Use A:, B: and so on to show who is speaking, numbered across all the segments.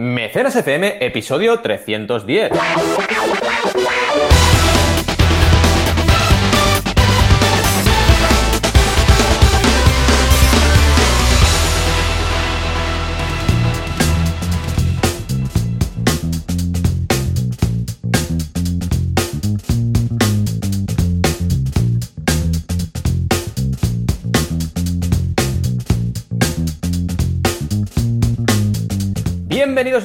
A: Mecenas FM, episodio 310.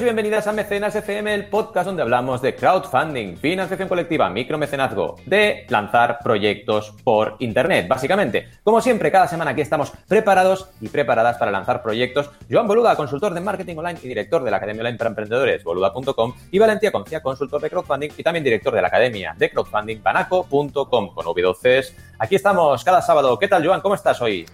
A: Bienvenidas a Mecenas FM, el podcast donde hablamos de crowdfunding, financiación colectiva, micromecenazgo, de lanzar proyectos por Internet, básicamente. Como siempre, cada semana aquí estamos preparados y preparadas para lanzar proyectos. Joan Boluda, consultor de marketing online y director de la Academia Online para Emprendedores, boluda.com, y Valentía Concia, consultor de crowdfunding y también director de la Academia de Crowdfunding, banaco.com, con V12. Aquí estamos cada sábado. ¿Qué tal, Joan? ¿Cómo estás hoy?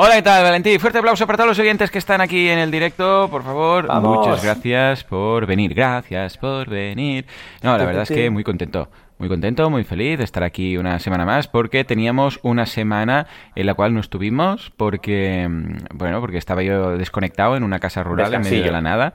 B: Hola, ¿qué tal, Valentín? Fuerte aplauso para todos los oyentes que están aquí en el directo, por favor. Muchas gracias por venir, gracias por venir. No, la verdad es que muy contento. Muy contento, muy feliz de estar aquí una semana más porque teníamos una semana en la cual no estuvimos porque, mm, bueno, porque estaba yo desconectado en una casa rural en medio de la nada.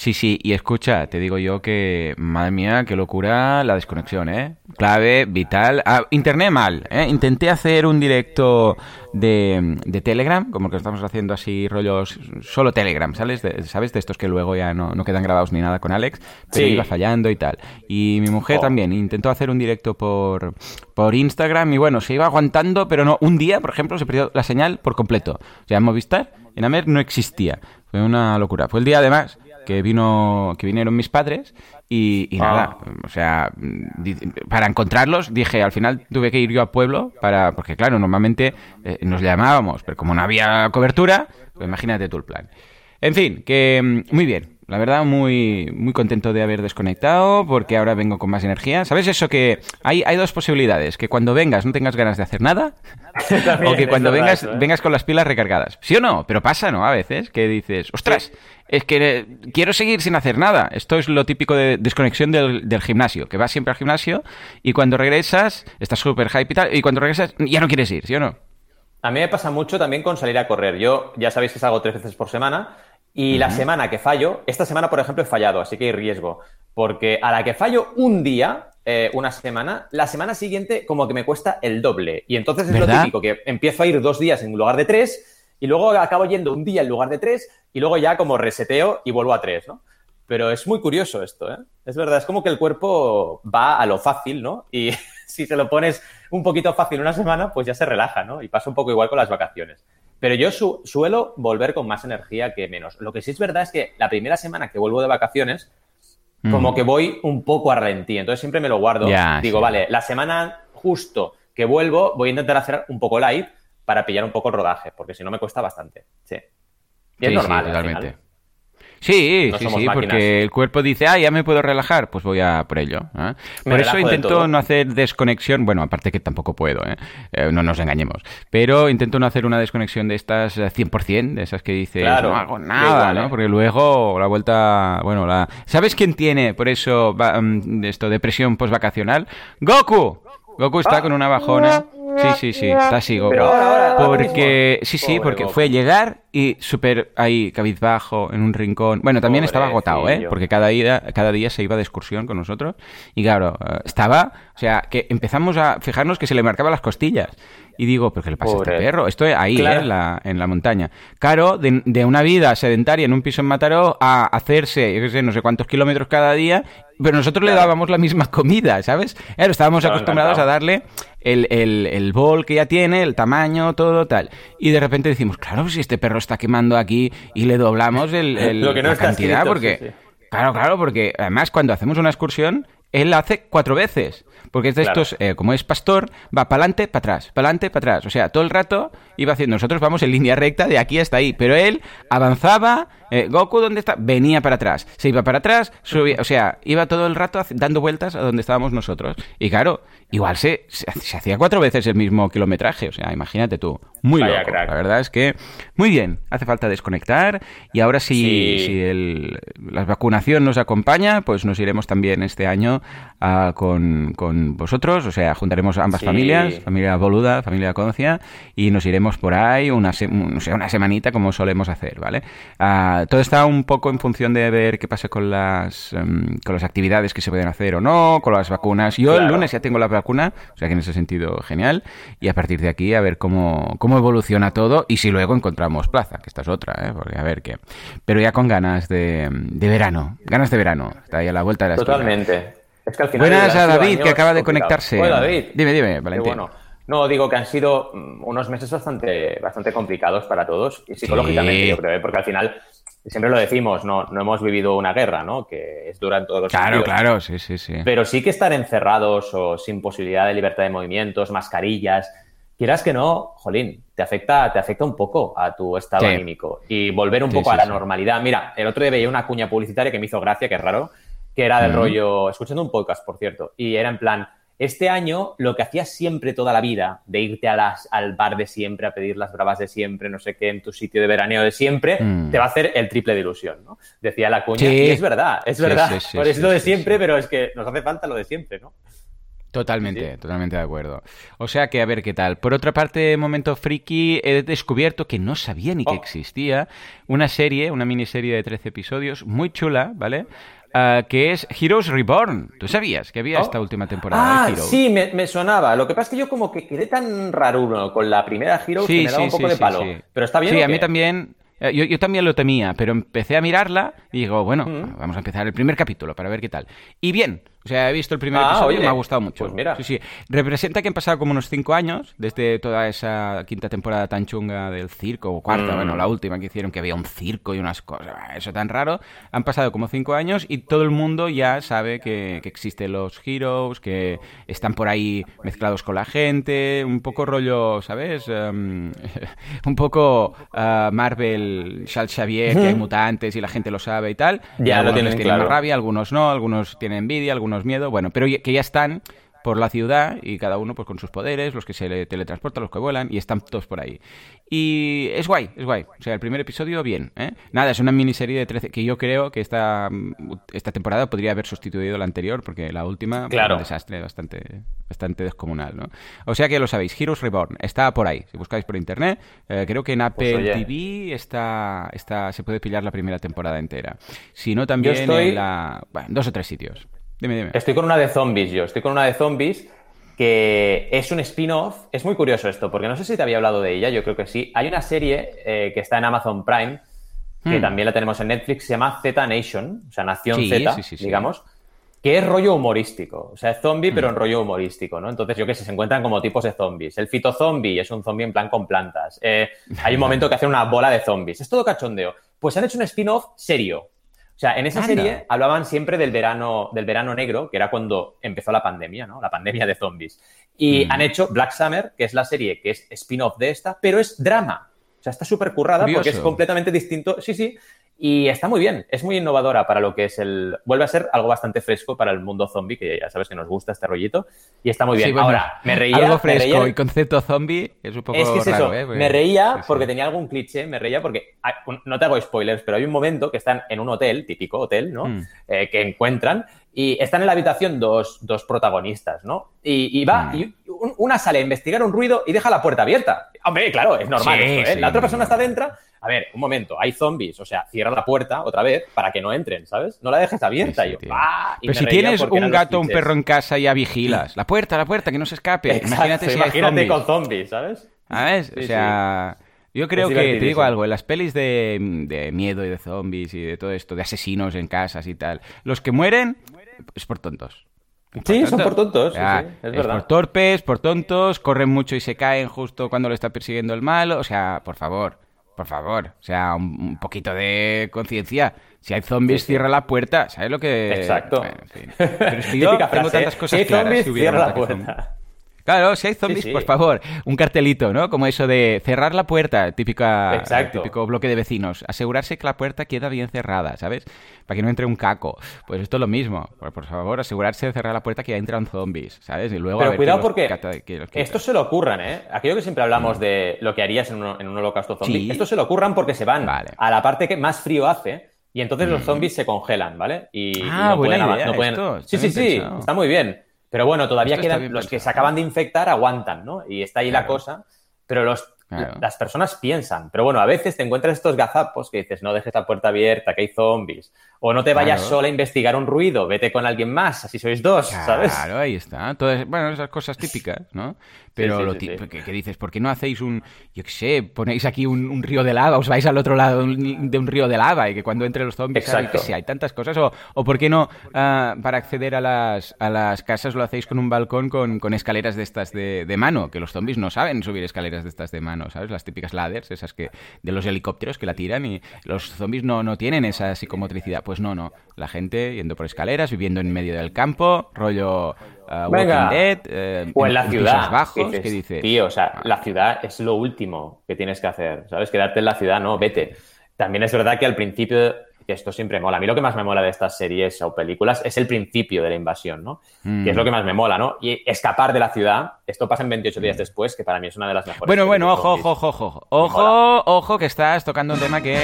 B: Sí, sí, y escucha, te digo yo que, madre mía, qué locura la desconexión, ¿eh? Clave, vital. Ah, internet mal, ¿eh? Intenté hacer un directo de, de, Telegram, como que estamos haciendo así rollos, solo Telegram, ¿sabes? De, ¿Sabes? De estos que luego ya no, no, quedan grabados ni nada con Alex, pero iba fallando y tal. Y mi mujer oh. también intentó hacer un directo por, por Instagram y bueno, se iba aguantando, pero no, un día, por ejemplo, se perdió la señal por completo. O sea, en Movistar, en Amer no existía. Fue una locura. Fue el día además que vino que vinieron mis padres y, y nada,
A: Ah.
B: o sea, para encontrarlos dije, al final tuve que ir yo a pueblo para porque claro, normalmente eh, nos llamábamos, pero como no había cobertura, pues imagínate tú el plan. En fin, que mm, muy bien. La verdad, muy, muy contento de haber desconectado porque ahora vengo con más energía. ¿Sabes eso que hay, hay dos posibilidades? Que cuando vengas no tengas ganas de hacer nada o que cuando vengas
A: eso, ¿eh?
B: vengas con las pilas recargadas. ¿Sí o no? Pero pasa, ¿no? A veces que dices, ostras, es que eh, quiero seguir sin hacer nada. Esto es lo típico de desconexión del, del gimnasio, que vas siempre al gimnasio y cuando regresas estás súper hype y tal, y cuando regresas ya no quieres ir, ¿sí o no?
A: A mí me pasa mucho también con salir a correr. Yo ya sabéis que salgo tres veces por semana y la semana que fallo, esta semana por ejemplo he fallado, así que hay riesgo, porque a la que fallo un día, eh, una semana, la semana siguiente como que me cuesta el doble. Y entonces es
B: ¿Verdad?
A: lo típico, que empiezo a ir dos días en lugar de tres y luego acabo yendo un día en lugar de tres y luego ya como reseteo y vuelvo a tres, ¿no? Pero es muy curioso esto, ¿eh? Es verdad, es como que el cuerpo va a lo fácil, ¿no? Y si te lo pones un poquito fácil una semana, pues ya se relaja, ¿no? Y pasa un poco igual con las vacaciones. Pero yo su suelo volver con más energía que menos. Lo que sí es verdad es que la primera semana que vuelvo de vacaciones, como
B: Mm.
A: que voy un poco a ralentí. Entonces siempre me lo guardo. Digo,
B: sí.
A: vale, la semana justo que vuelvo, voy a intentar hacer un poco live para pillar un poco el rodaje, porque si no me cuesta bastante. Sí. Y es
B: Sí,
A: normal.
B: sí,
A: al
B: totalmente. Sí,
A: No
B: sí, sí,
A: máquinas.
B: porque el cuerpo dice, ah, ya me puedo relajar, pues voy a por ello. ¿eh? Por eso intento no hacer desconexión, bueno, aparte que tampoco puedo, ¿eh? Eh, no nos engañemos, pero intento no hacer una desconexión de estas eh, 100%, de esas que dices,
A: Claro,
B: no hago nada,
A: igual,
B: ¿no?
A: ¿eh?
B: Porque luego la vuelta, bueno, la... ¿Sabes quién tiene, por eso, va- mm, esto, depresión postvacacional? ¡Goku! Goku está con una bajona. Sí, sí, sí, está así, Goku. Porque, sí, sí, porque fue llegar y súper ahí, cabizbajo, en un rincón. Bueno, también estaba agotado, ¿eh?
A: Pobrecillo.
B: Porque cada día, cada día se iba de excursión con nosotros. Y claro, eh, estaba, o sea, que empezamos a fijarnos que se le marcaban las costillas. Y digo, ¿pero qué le pasa a
A: Pobre.
B: este perro? Esto ahí,
A: Claro.
B: ¿eh? en, la, en la montaña. Claro, de, de una vida sedentaria en un piso en Mataró a hacerse, yo qué sé, no sé cuántos kilómetros cada día, pero nosotros le
A: Claro.
B: dábamos la misma comida, ¿sabes? Claro, estábamos
A: Estaba
B: acostumbrados
A: encantado.
B: a darle el, el, el bol que ya tiene, el tamaño, todo tal. Y de repente decimos, claro, si este perro está quemando aquí y le doblamos el, el-
A: Lo que no
B: la cantidad,
A: escrito,
B: porque...
A: sí, sí.
B: Claro, claro, porque además cuando hacemos una excursión, él la hace cuatro veces. Porque es de
A: Claro.
B: estos, eh, como es pastor, va para adelante, para atrás, para adelante, para atrás. O sea, todo el rato iba haciendo. Nosotros vamos en línea recta de aquí hasta ahí. Pero él avanzaba, eh, Goku, ¿dónde está? Venía para atrás. Se iba para atrás, subía. O sea, iba todo el rato dando vueltas a donde estábamos nosotros. Y claro, igual se, se, se hacía cuatro veces el mismo kilometraje. O sea, imagínate tú. Muy
A: Vaya
B: loco.
A: crack.
B: La verdad es que muy bien. Hace falta desconectar. Y ahora si,
A: Sí.
B: si el- la vacunación nos acompaña, pues nos iremos también este año ah, con, con con vosotros, o sea, juntaremos ambas familias, familia Boluda, familia Concia, y nos iremos por ahí una, sé, una semanita como solemos hacer, ¿vale? Ah, todo está un poco en función de ver qué pasa con las, em, con las actividades que se pueden hacer o no, con las vacunas. Yo el lunes ya tengo la vacuna, o sea que en ese sentido genial, y a partir de aquí a ver cómo, cómo evoluciona todo y si luego encontramos plaza, que esta es otra, ¿eh? Porque a ver qué. Pero ya con ganas de, de verano, ganas de verano, está ahí a la vuelta de la
A: Totalmente.
B: Buenas a David, que acaba de conectarse.
A: Hola, David.
B: Dime, dime, Valentín.
A: Bueno. No, digo que han sido mm, unos meses bastante, bastante complicados para todos y psicológicamente, yo creo, ¿eh? porque al final siempre lo decimos, no, no hemos vivido una guerra, ¿no? Que es dura en todos los
B: Claro, claro, sí, sí, sí.
A: Pero sí que estar encerrados o sin posibilidad de libertad de movimientos, mascarillas, quieras que no, jolín, te afecta, te afecta un poco a tu estado anímico y volver un poco a la normalidad. Mira, el otro día veía una cuña publicitaria que me hizo gracia, que es raro, que era del rollo, escuchando un podcast, por cierto, y era en plan, este año lo que hacías siempre toda la vida, de irte a las, al bar de siempre, a pedir las bravas de siempre, no sé qué, en tu sitio de veraneo de siempre, mm. te va a hacer el triple de ilusión, ¿no? Decía la cuña. Y es verdad, es verdad. Por eso lo de siempre, pero es que nos hace falta lo de siempre, ¿no?
B: Totalmente, totalmente de acuerdo. O sea que a ver qué tal. Por otra parte, momento friki, he descubierto que no sabía ni que oh. existía una serie, una miniserie de 13 episodios, muy chula, ¿vale? Ah, que es Heroes Reborn. ¿Tú sabías que había oh. esta última temporada
A: de ah, Sí, me, sonaba. Lo que pasa es que yo como que quedé tan raro con la primera Heroes que me daba un poco de palo. Pero está bien.
B: Sí, a mí también. Eh, yo, también lo temía, pero empecé a mirarla y digo, bueno, mm. vamos a empezar el primer capítulo para ver qué tal. Y bien, o sea, he visto el primer ah, episodio y me ha gustado mucho.
A: Pues mira.
B: Sí, sí. Representa que han pasado como unos cinco años desde toda esa quinta temporada tan chunga del circo, o cuarta, bueno, la mm. última que hicieron, que había un circo y unas cosas, eso tan raro. Han pasado como cinco años y todo el mundo ya sabe que, que existen los heroes, que están por ahí mezclados con la gente, un poco rollo, ¿sabes? Em, un poco uh, Marvel, Charles Xavier, que hay mutantes y la gente lo sabe y tal.
A: Ya lo tienes
B: tienen rabia, algunos no, algunos tienen envidia, algunos miedo, bueno, pero que ya están por la ciudad y cada uno pues con sus poderes, los que se teletransportan, los que vuelan y están todos por ahí. Y es guay, es guay. O sea, el primer episodio bien, ¿eh? Nada, es una miniserie de 13 que yo creo que esta, esta temporada podría haber sustituido la anterior porque la última
A: fue un
B: desastre bastante bastante descomunal, ¿no? O sea que lo sabéis, Heroes Reborn está por ahí. Si buscáis por internet, eh, creo que en pues Apple TV está, está se puede pillar la primera temporada entera. Si no también en la dos o tres sitios.
A: Estoy con una de zombies yo, estoy con una de zombies que es un spin-off. Es muy curioso esto, porque no sé si te había hablado de ella, yo creo que sí. Hay una serie eh, que está en Amazon Prime, que hmm. también la tenemos en Netflix, se llama Z Nation, o sea, Nación Z, digamos, que es rollo humorístico. O sea, es zombie, pero hmm. en rollo humorístico, ¿no? Entonces, yo qué sé, se encuentran como tipos de zombies. El fitozombie es un zombie en plan con plantas. Eh, hay un momento que hace una bola de zombies. Es todo cachondeo. Pues han hecho un spin-off serio. O sea, en esa serie hablaban siempre del verano, del verano negro, que era cuando empezó la pandemia, ¿no? La pandemia de zombies. Y mm. han hecho Black Summer, que es la serie que es spin-off de esta, pero es drama. O sea, está súper currada porque es completamente distinto. Sí, sí. Y está muy bien, es muy innovadora para lo que es el... Vuelve a ser algo bastante fresco para el mundo zombie, que ya sabes que nos gusta este rollito, y está muy bien. Ahora, me reía...
B: Algo fresco y concepto zombie es un poco
A: Es que
B: es
A: eso,
B: ¿eh?
A: me reía porque tenía algún cliché, me reía porque... No te hago spoilers, pero hay un momento que están en un hotel, típico hotel, ¿no? Mm. Eh, que encuentran y están en la habitación dos, dos protagonistas, ¿no? Y, va, mm. y una sale a investigar un ruido y deja la puerta abierta. Hombre, claro, es normal esto, ¿eh? la otra persona está dentro a ver, un momento, hay zombies, o sea, cierra la puerta otra vez para que no entren, ¿sabes? No la dejes abierta. y yo, ¡ah!
B: Pero si tienes un gato o un perro en casa, ya vigilas. La puerta, la puerta, que no se escape. imagínate si
A: imagínate con zombies, ¿sabes?
B: ¿Sabes? o sea... Yo creo que, te digo algo, en las pelis de, miedo y de zombies y de todo esto, de asesinos en casas y tal, los que mueren es por tontos.
A: sí, son por tontos, sí, es, verdad.
B: por torpes, por tontos, corren mucho y se caen justo cuando lo está persiguiendo el malo, o sea, por favor. Por favor, o sea, un, poquito de conciencia. Si hay zombies, cierra la puerta. ¿Sabes lo que...?
A: Exacto.
B: Pero es que yo tengo tantas cosas si hay zombies,
A: cierra la puerta.
B: Claro, si hay zombies, por favor, un cartelito, ¿no? Como eso de cerrar la puerta, típica, típico bloque de vecinos. Asegurarse que la puerta queda bien cerrada, ¿sabes? Para que no entre un caco. Pues esto es lo mismo. Por, favor, asegurarse de cerrar la puerta que ya entran zombies, ¿sabes? Y luego
A: Pero cuidado porque esto se lo ocurran, ¿eh? Aquello que siempre hablamos de lo que harías en un, holocausto zombie. Esto se lo ocurran porque se van a la parte que más frío hace y entonces los mm. zombies se congelan, ¿vale?
B: Y, ah, no, pueden,
A: Sí, sí, sí, está muy bien. Pero bueno, todavía quedan los que se acaban de infectar, aguantan, ¿no? Y está ahí la cosa. Pero los, las personas piensan. Pero bueno, a veces te encuentras estos gazapos que dices, no dejes la puerta abierta, que hay zombies. O no te vayas sola a investigar un ruido, vete con alguien más, así sois dos, ¿sabes?
B: Claro, ahí está. Todas, bueno, esas cosas típicas, ¿no? Pero lo que, dices, ¿por qué no hacéis un, yo qué sé, ponéis aquí un, río de lava, os vais al otro lado de un río de lava y que cuando entre los zombies, Exacto. que hay tantas cosas? O, o ¿por qué no ah, para acceder a las, a las casas lo hacéis con un balcón con, con escaleras de estas de, de, mano? Que los zombies no saben subir escaleras de estas de mano, ¿sabes? Las típicas ladders, esas que de los helicópteros que la tiran y los zombies no, no tienen esa psicomotricidad. Pues no, no. La gente yendo por escaleras, viviendo en medio del campo, rollo uh, Walking Dead,
A: eh, o en la ciudad. Bajos, ¿qué dices? Tío, o sea, la ciudad es lo último que tienes que hacer, ¿sabes? Quedarte en la ciudad, no, vete. También es verdad que al principio, que esto siempre mola, a mí lo que más me mola de estas series o películas es el principio de la invasión, ¿no? Que es lo que más me mola, ¿no? Y escapar de la ciudad, esto pasa en 28 días después, que para mí es una de las mejores.
B: Bueno, bueno, ojo, ojo, ojo, ojo, ojo, ojo, que estás tocando un tema que...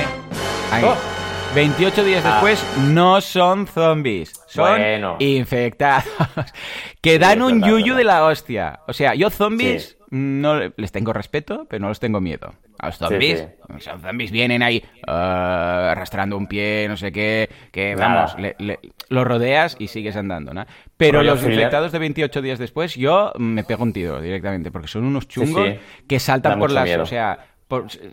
B: Ahí. Oh. 28 días ah. después no son zombies, son infectados. que dan un yuyu de la hostia. O sea, yo zombies no les tengo respeto, pero no les tengo miedo. A los zombies, los zombies vienen ahí uh, arrastrando un pie, no sé qué, que vamos, los rodeas y sigues andando, ¿no? Pero los infectados de 28 días después, yo me pego un tiro directamente, porque son unos chungos que saltan por las... O sea,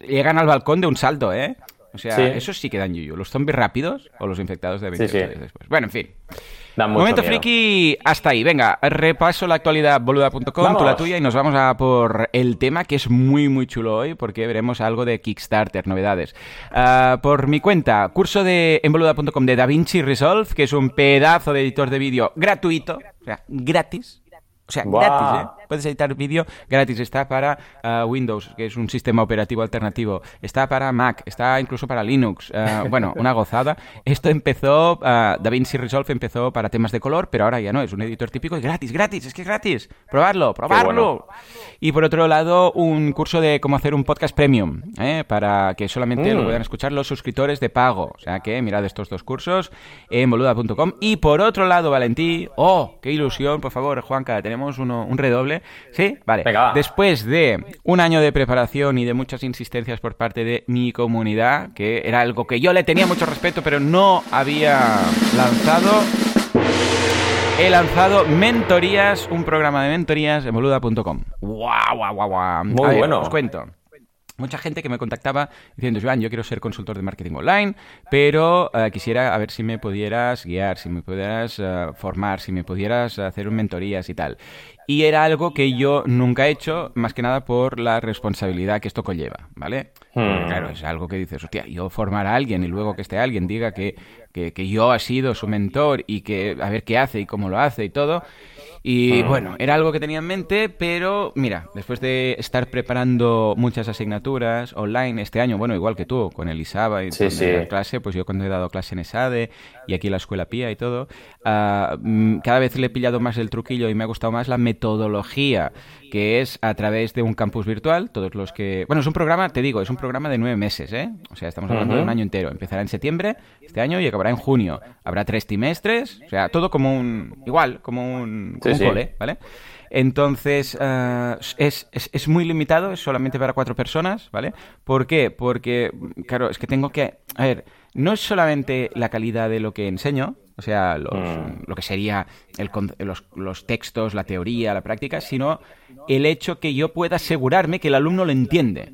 B: llegan al balcón de un salto, ¿eh? O sea, eso sí que dan yuyu. Los zombies rápidos o los infectados de 28 días después. Bueno, en fin. Momento friki, hasta ahí. Venga, repaso la actualidad boluda.com, tú la tuya, y nos vamos a por el tema que es muy, muy chulo hoy, porque veremos algo de Kickstarter, novedades. Ah, por mi cuenta, curso de en boluda.com de DaVinci Resolve, que es un pedazo de editor de vídeo gratuito, o sea, gratis. O sea, gratis, ¿eh? Puedes editar vídeo gratis. Está para uh, Windows, que es un sistema operativo alternativo. Está para Mac, está incluso para Linux. Uh, bueno, una gozada. Esto empezó, uh, DaVinci Resolve empezó para temas de color, pero ahora ya no, es un editor típico y gratis, gratis, es que es gratis. Probarlo, probarlo. Y por otro lado, un curso de cómo hacer un podcast premium, ¿eh? para que solamente lo mm. puedan escuchar los suscriptores de pago. O sea que mirad estos dos cursos en boluda.com. Y por otro lado, Valentí, oh, qué ilusión, por favor, Juanca, tenemos uno, un redoble ¿Sí? Vale. Después de un año de preparación y de muchas insistencias por parte de mi comunidad, que era algo que yo le tenía mucho respeto, pero no había lanzado, he lanzado Mentorías, un programa de mentorías en boluda.com. ¡Guau, guau, guau, guau!
A: Muy bueno.
B: Os cuento. Mucha gente que me contactaba diciendo, Joan, yo quiero ser consultor de marketing online, pero eh, quisiera a ver si me pudieras guiar, si me pudieras eh, formar, si me pudieras hacer un mentorías y tal. Y era algo que yo nunca he hecho, más que nada por la responsabilidad que esto conlleva, ¿vale? Hmm. Claro, es algo que dices, hostia, yo formar a alguien y luego que este alguien diga que, que, que yo he sido su mentor y que a ver qué hace y cómo lo hace y todo, y bueno, era algo que tenía en mente, pero mira, después de estar preparando muchas asignaturas online este año, bueno, igual que tú, con el ISABA y con la clase, pues yo cuando he dado clase en ESADE y aquí en la escuela PIA y todo, uh, cada vez le he pillado más el truquillo y me ha gustado más la metodología que es a través de un campus virtual. Todos los que. Bueno, es un programa, te digo, es un programa de nueve meses, ¿eh? O sea, estamos hablando de un año entero. Empezará en septiembre este año y acabará en junio. Habrá tres trimestres, o sea, todo como un. Igual, como un, cole, ¿vale? Entonces, uh, es, es, es, muy limitado, es solamente para cuatro personas, ¿vale? ¿Por qué? Porque, claro, es que tengo que... A ver, no es solamente la calidad de lo que enseño, o sea, mm. lo que sería el, los, los, textos, la teoría, la práctica, sino el hecho que yo pueda asegurarme que el alumno lo entiende.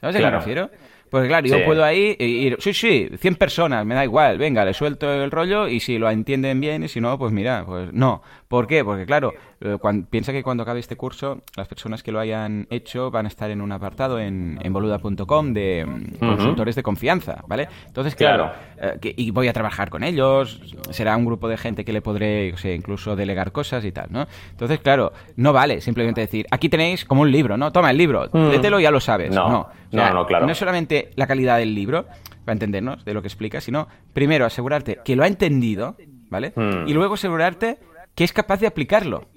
B: ¿Sabes a qué me refiero? Pues claro, yo puedo ahí ir, sí, sí, 100 personas, me da igual, venga, le suelto el rollo y si lo entienden bien y si no, pues mira, pues no. ¿Por qué? Porque claro, eh, piensa que cuando acabe este curso, las personas que lo hayan hecho van a estar en un apartado en, en boluda.com de mm, consultores de confianza, ¿vale? Entonces, claro, eh, y voy a trabajar con ellos, será un grupo de gente que le podré, o sea, incluso delegar cosas y tal, ¿no? Entonces, claro, no vale simplemente decir, aquí tenéis como un libro, ¿no? Toma el libro, mm. lételo y ya lo sabes. No, no, no, claro. No es solamente la calidad del libro, para entendernos de lo que explica, sino primero asegurarte que lo ha entendido, ¿vale? Mm. Y luego asegurarte que es capaz de aplicarlo.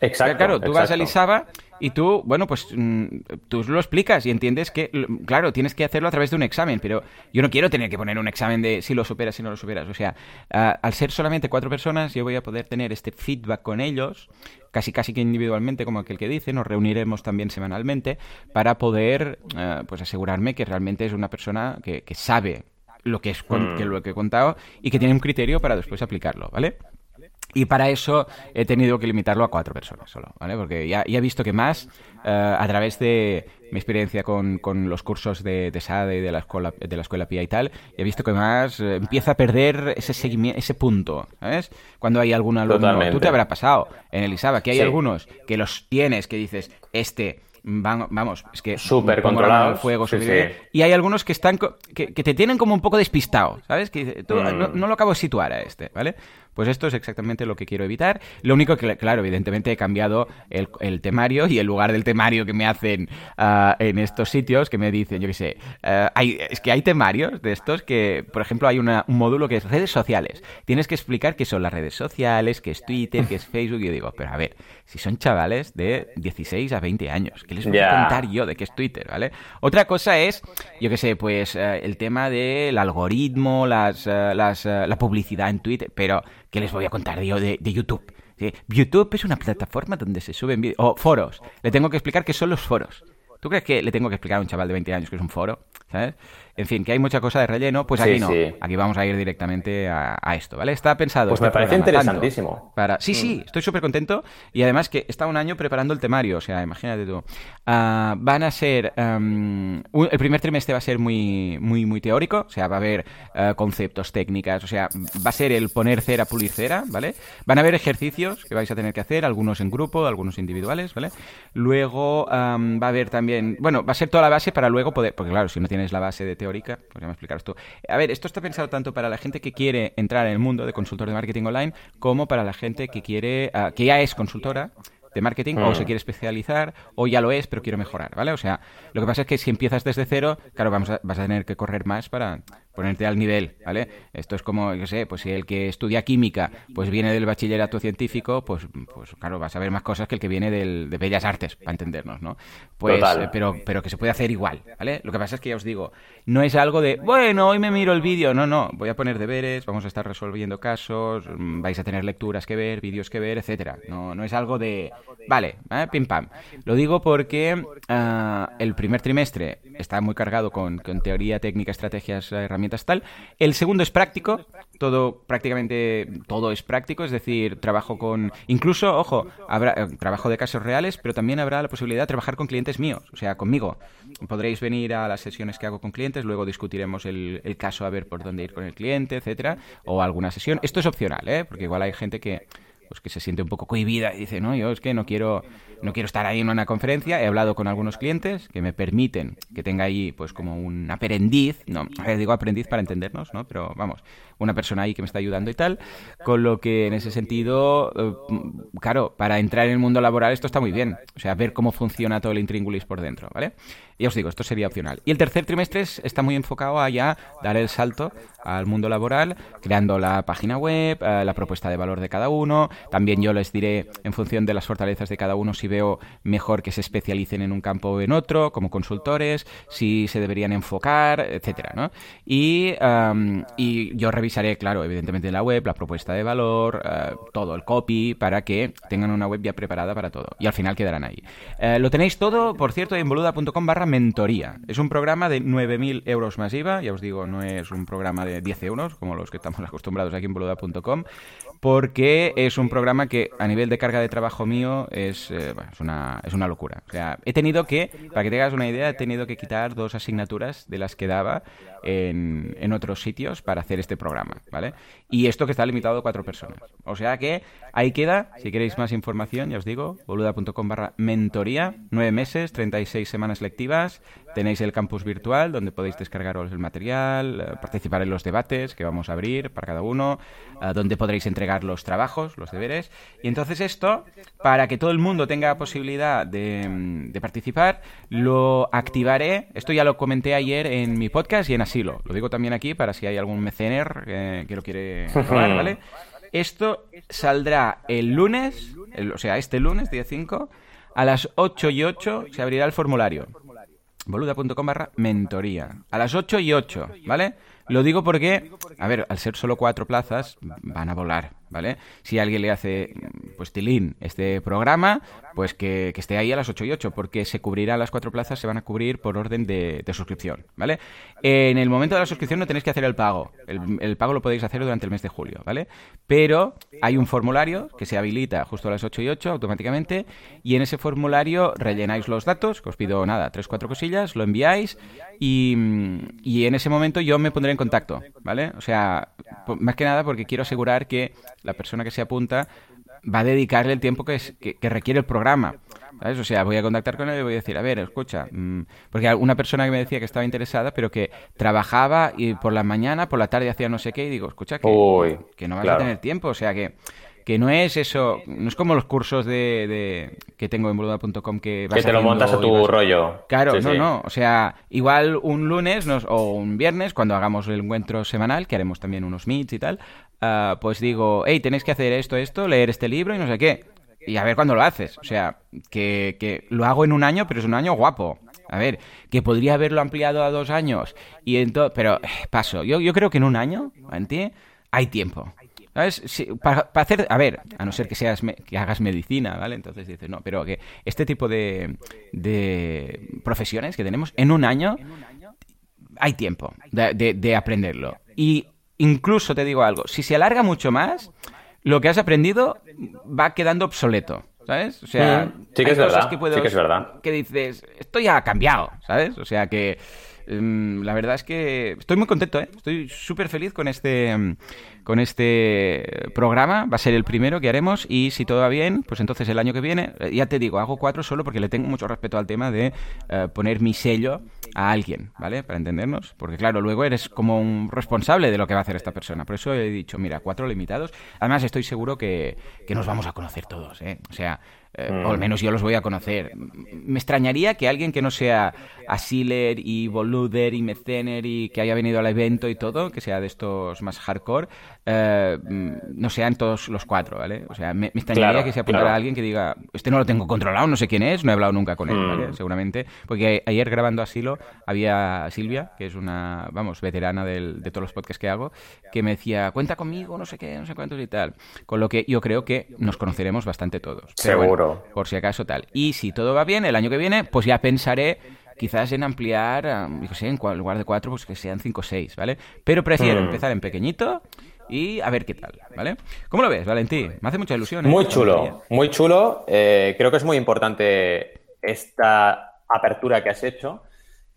A: Exacto.
B: claro, tú vas a Lisaba y tú, bueno, pues mm, tú lo explicas y entiendes que, claro, tienes que hacerlo a través de un examen, pero yo no quiero tener que poner un examen de si lo superas, si no lo superas. O sea, al ser solamente cuatro personas, yo voy a poder tener este feedback con ellos, casi casi que individualmente, como aquel que dice, nos reuniremos también semanalmente para poder, eh, pues asegurarme que realmente es una persona que, que sabe lo que es mm. que lo que he contado y que tiene un criterio para después aplicarlo, ¿vale? Y para eso he tenido que limitarlo a cuatro personas solo, ¿vale? Porque ya, he visto que más, eh, a través de mi experiencia con, con los cursos de, de SADE, de la escuela, de la escuela PIA y tal, he visto que más eh, empieza a perder ese seguimiento, ese punto, ¿sabes? Cuando hay algún alumno, tú te habrá pasado en el ISABA, que hay algunos que los tienes, que dices, este vamos, es que
A: súper controlados.
B: Fuego, Y hay algunos que están que, te tienen como un poco despistado, ¿sabes? Que no, mm. no, lo acabo de situar a este, ¿vale? Pues esto es exactamente lo que quiero evitar. Lo único que, claro, evidentemente he cambiado el, temario y el lugar del temario que me hacen ah, en estos sitios, que me dicen, yo qué sé, ah, hay, es que hay temarios de estos que, por ejemplo, hay un módulo que es redes sociales. Tienes que explicar qué son las redes sociales, qué es Twitter, qué es Facebook. Y yo digo, pero a ver, si son chavales de 16 a 20 años, ¿qué les voy a contar yo de qué es Twitter, ¿vale? Otra cosa es, yo qué sé, pues ah, el tema del algoritmo, las, las, la publicidad en Twitter, pero ¿Qué les voy a contar de YouTube? YouTube es una plataforma donde se suben vídeos. O foros. Le tengo que explicar qué son los foros. ¿Tú crees que le tengo que explicar a un chaval de 20 años que es un foro? ¿Sabes? En fin, que hay mucha cosa de relleno, pues aquí no. Aquí vamos a ir directamente a, esto, ¿vale? Está pensado.
A: Pues me
B: este
A: parece interesantísimo.
B: Para... Sí, sí, mm. estoy súper contento. Y además que está un año preparando el temario, o sea, imagínate tú. Ah, van a ser. el primer trimestre va a ser muy, muy, muy teórico, o sea, va a haber ah, conceptos, técnicas, o sea, va a ser el poner cera, pulir cera, ¿vale? Van a haber ejercicios que vais a tener que hacer, algunos en grupo, algunos individuales, ¿vale? Luego va a haber también. Bueno, va a ser toda la base para luego poder. Porque claro, si no tienes la base de teórica, ya me explicarás tú. A ver, esto está pensado tanto para la gente que quiere entrar en el mundo de consultor de marketing online como para la gente que quiere, ah, que ya es consultora de marketing o se mm. quiere especializar o ya lo es pero quiero mejorar, ¿vale? O sea, lo que pasa es que si empiezas desde cero, claro, vamos vas a tener que correr más para, ponerte al nivel, ¿vale? Esto es como, yo sé, pues si el que estudia química pues viene del bachillerato científico, pues, pues claro, vas a ver más cosas que el que viene del, de Bellas Artes, para entendernos, ¿no? Pues, eh, pero, pero que se puede hacer igual, ¿vale? Lo que pasa es que ya os digo, no es algo de, bueno, hoy me miro el vídeo, no, no, voy a poner deberes, vamos a estar resolviendo casos, mm, vais a tener lecturas que ver, vídeos que ver, etcétera. No, no es algo de, vale, ¿eh? pim pam. Lo digo porque ah, el primer trimestre está muy cargado con, con teoría, técnica, estrategias, herramientas El segundo es práctico, todo prácticamente todo es práctico, es decir, trabajo con incluso, ojo, habrá eh, trabajo de casos reales, pero también habrá la posibilidad de trabajar con clientes míos, o sea, conmigo. Podréis venir a las sesiones que hago con clientes, luego discutiremos el, el caso a ver por dónde ir con el cliente, etcétera, o alguna sesión. Esto es opcional, ¿eh? Porque igual hay gente que pues que se siente un poco cohibida y dice, no, yo es que no quiero, no quiero estar ahí en una conferencia. He hablado con algunos clientes que me permiten que tenga ahí, pues, como un aprendiz, no, digo aprendiz para entendernos, ¿no? Pero vamos, una persona ahí que me está ayudando y tal. Con lo que en ese sentido, eh, claro, para entrar en el mundo laboral esto está muy bien. O sea, ver cómo funciona todo el intríngulis por dentro, ¿vale? Ya os digo, esto sería opcional. Y el tercer trimestre está muy enfocado a ya dar el salto al mundo laboral, creando la página web, eh, la propuesta de valor de cada uno. También yo les diré, en función de las fortalezas de cada uno, si veo mejor que se especialicen en un campo o en otro, como consultores, si se deberían enfocar, etcétera, ¿no? Y, y yo revisaré, claro, evidentemente la web, la propuesta de valor, eh, todo, el copy, para que tengan una web ya preparada para todo. Y al final quedarán ahí. Eh, lo tenéis todo, por cierto, en boluda.com barra mentoría. Es un programa de 9.000 euros más IVA, ya os digo, no es un programa de 10 euros, como los que estamos acostumbrados aquí en boluda.com, porque es un programa que a nivel de carga de trabajo mío es, eh, es, una, es una locura. O sea, he tenido que, para que te hagas una idea, he tenido que quitar dos asignaturas de las que daba en, en otros sitios para hacer este programa, ¿vale? Y esto que está limitado a cuatro personas. O sea que ahí queda, si queréis más información, ya os digo, boluda.com barra mentoría, nueve meses, 36 semanas lectivas, tenéis el campus virtual donde podéis descargaros el material, eh, participar en los debates que vamos a abrir para cada uno, eh, donde podréis entregar los trabajos, los deberes. Y entonces esto, para que todo el mundo tenga posibilidad de, mm, de participar, lo activaré, esto ya lo comenté ayer en mi podcast y en Asilo, lo digo también aquí para si hay algún mecener eh, que lo quiere probar, ¿vale? Esto saldrá el lunes, o sea, este lunes, día 5, A las 8 y 8 se abrirá el formulario. boluda.com barra mentoría. A las 8 y 8, ¿vale? Lo digo porque, a ver, al ser solo cuatro plazas, van a volar, ¿vale? Si alguien le hace, pues, tilín este programa, pues que, esté ahí a las 8 y 8, porque se cubrirá las cuatro plazas, se van a cubrir por orden de, suscripción, ¿vale? En el momento de la suscripción no tenéis que hacer el pago. El, pago lo podéis hacer durante el mes de julio, ¿vale? Pero hay un formulario que se habilita justo a las 8 y 8 automáticamente, y en ese formulario rellenáis los datos, que os pido nada, tres, cuatro cosillas, lo enviáis, y, y en ese momento yo me pondré en contacto, ¿vale? O sea, más que nada porque quiero asegurar que la persona que se apunta va a dedicarle el tiempo que, que, requiere el programa. ¿sabes? O sea, voy a contactar con él y voy a decir, a ver, escucha, mm", porque alguna persona que me decía que estaba interesada, pero que trabajaba y por la mañana, por la tarde hacía no sé qué, y digo, escucha, que, que no vas a tener tiempo, o sea, que que no es eso, no es como los cursos de, que tengo en boluda.com que
A: vas Que te lo montas a tu rollo.
B: Claro, no, no, o sea, igual un lunes o un viernes, cuando hagamos el encuentro semanal, que haremos también unos meets y tal, ah, pues digo, hey, tenéis que hacer esto, esto, leer este libro y no sé qué. Y a ver cuándo lo haces. O sea, que, que lo hago en un año, pero es un año guapo. A ver, que podría haberlo ampliado a dos años. y entonces Pero eh, paso. Yo, yo creo que en un año, ¿entiendes? Hay tiempo. ¿Sabes? para, hacer, a ver, a no ser que seas que hagas medicina, ¿vale? Entonces dices, no, pero que este tipo de, de profesiones que tenemos, en un año hay tiempo de, de, aprenderlo. Y incluso te digo algo, si se alarga mucho más, lo que has aprendido va quedando obsoleto. ¿Sabes? O sea,
A: sí que es verdad. Que, sí que es verdad.
B: Que dices, esto ya ha cambiado, ¿sabes? O sea que la verdad es que estoy muy contento, ¿eh? estoy súper feliz con este, em, con este programa. Va a ser el primero que haremos y si todo va bien, pues entonces el año que viene, eh, ya te digo, hago cuatro solo porque le tengo mucho respeto al tema de eh, poner mi sello a alguien, ¿vale? Para entendernos. Porque claro, luego eres como un responsable de lo que va a hacer esta persona. Por eso he dicho, mira, cuatro limitados. Además estoy seguro que, que nos vamos a conocer todos, ¿eh? O sea, eh, o al mm. menos yo los voy a conocer. Me extrañaría que alguien que no sea Asiler y Boluder y Mecener y que haya venido al evento y todo, que sea de estos más hardcore, eh, no sean todos los cuatro, ¿vale? O sea, me, extrañaría que se apuntara a alguien que diga, este no lo tengo controlado, no sé quién es, no he hablado nunca con él, ¿vale? Mm. Seguramente. Porque ayer grabando Asilo había Silvia, que es una, vamos, veterana de todos los podcasts que hago, que me decía, cuenta conmigo, no sé qué, no sé cuántos y tal. Con lo que yo creo que nos conoceremos bastante todos.
A: Seguro
B: por si acaso tal. Y si todo va bien, el año que viene, pues ya pensaré quizás en ampliar, yo sé, en lugar de cuatro, pues que sean cinco o seis, ¿vale? Pero prefiero mm. empezar en pequeñito y a ver qué tal, ¿vale? ¿Cómo lo ves, Valentín? Me hace mucha ilusión. ¿eh?
A: Muy chulo, muy chulo. Eh, creo que es muy importante esta apertura que has hecho.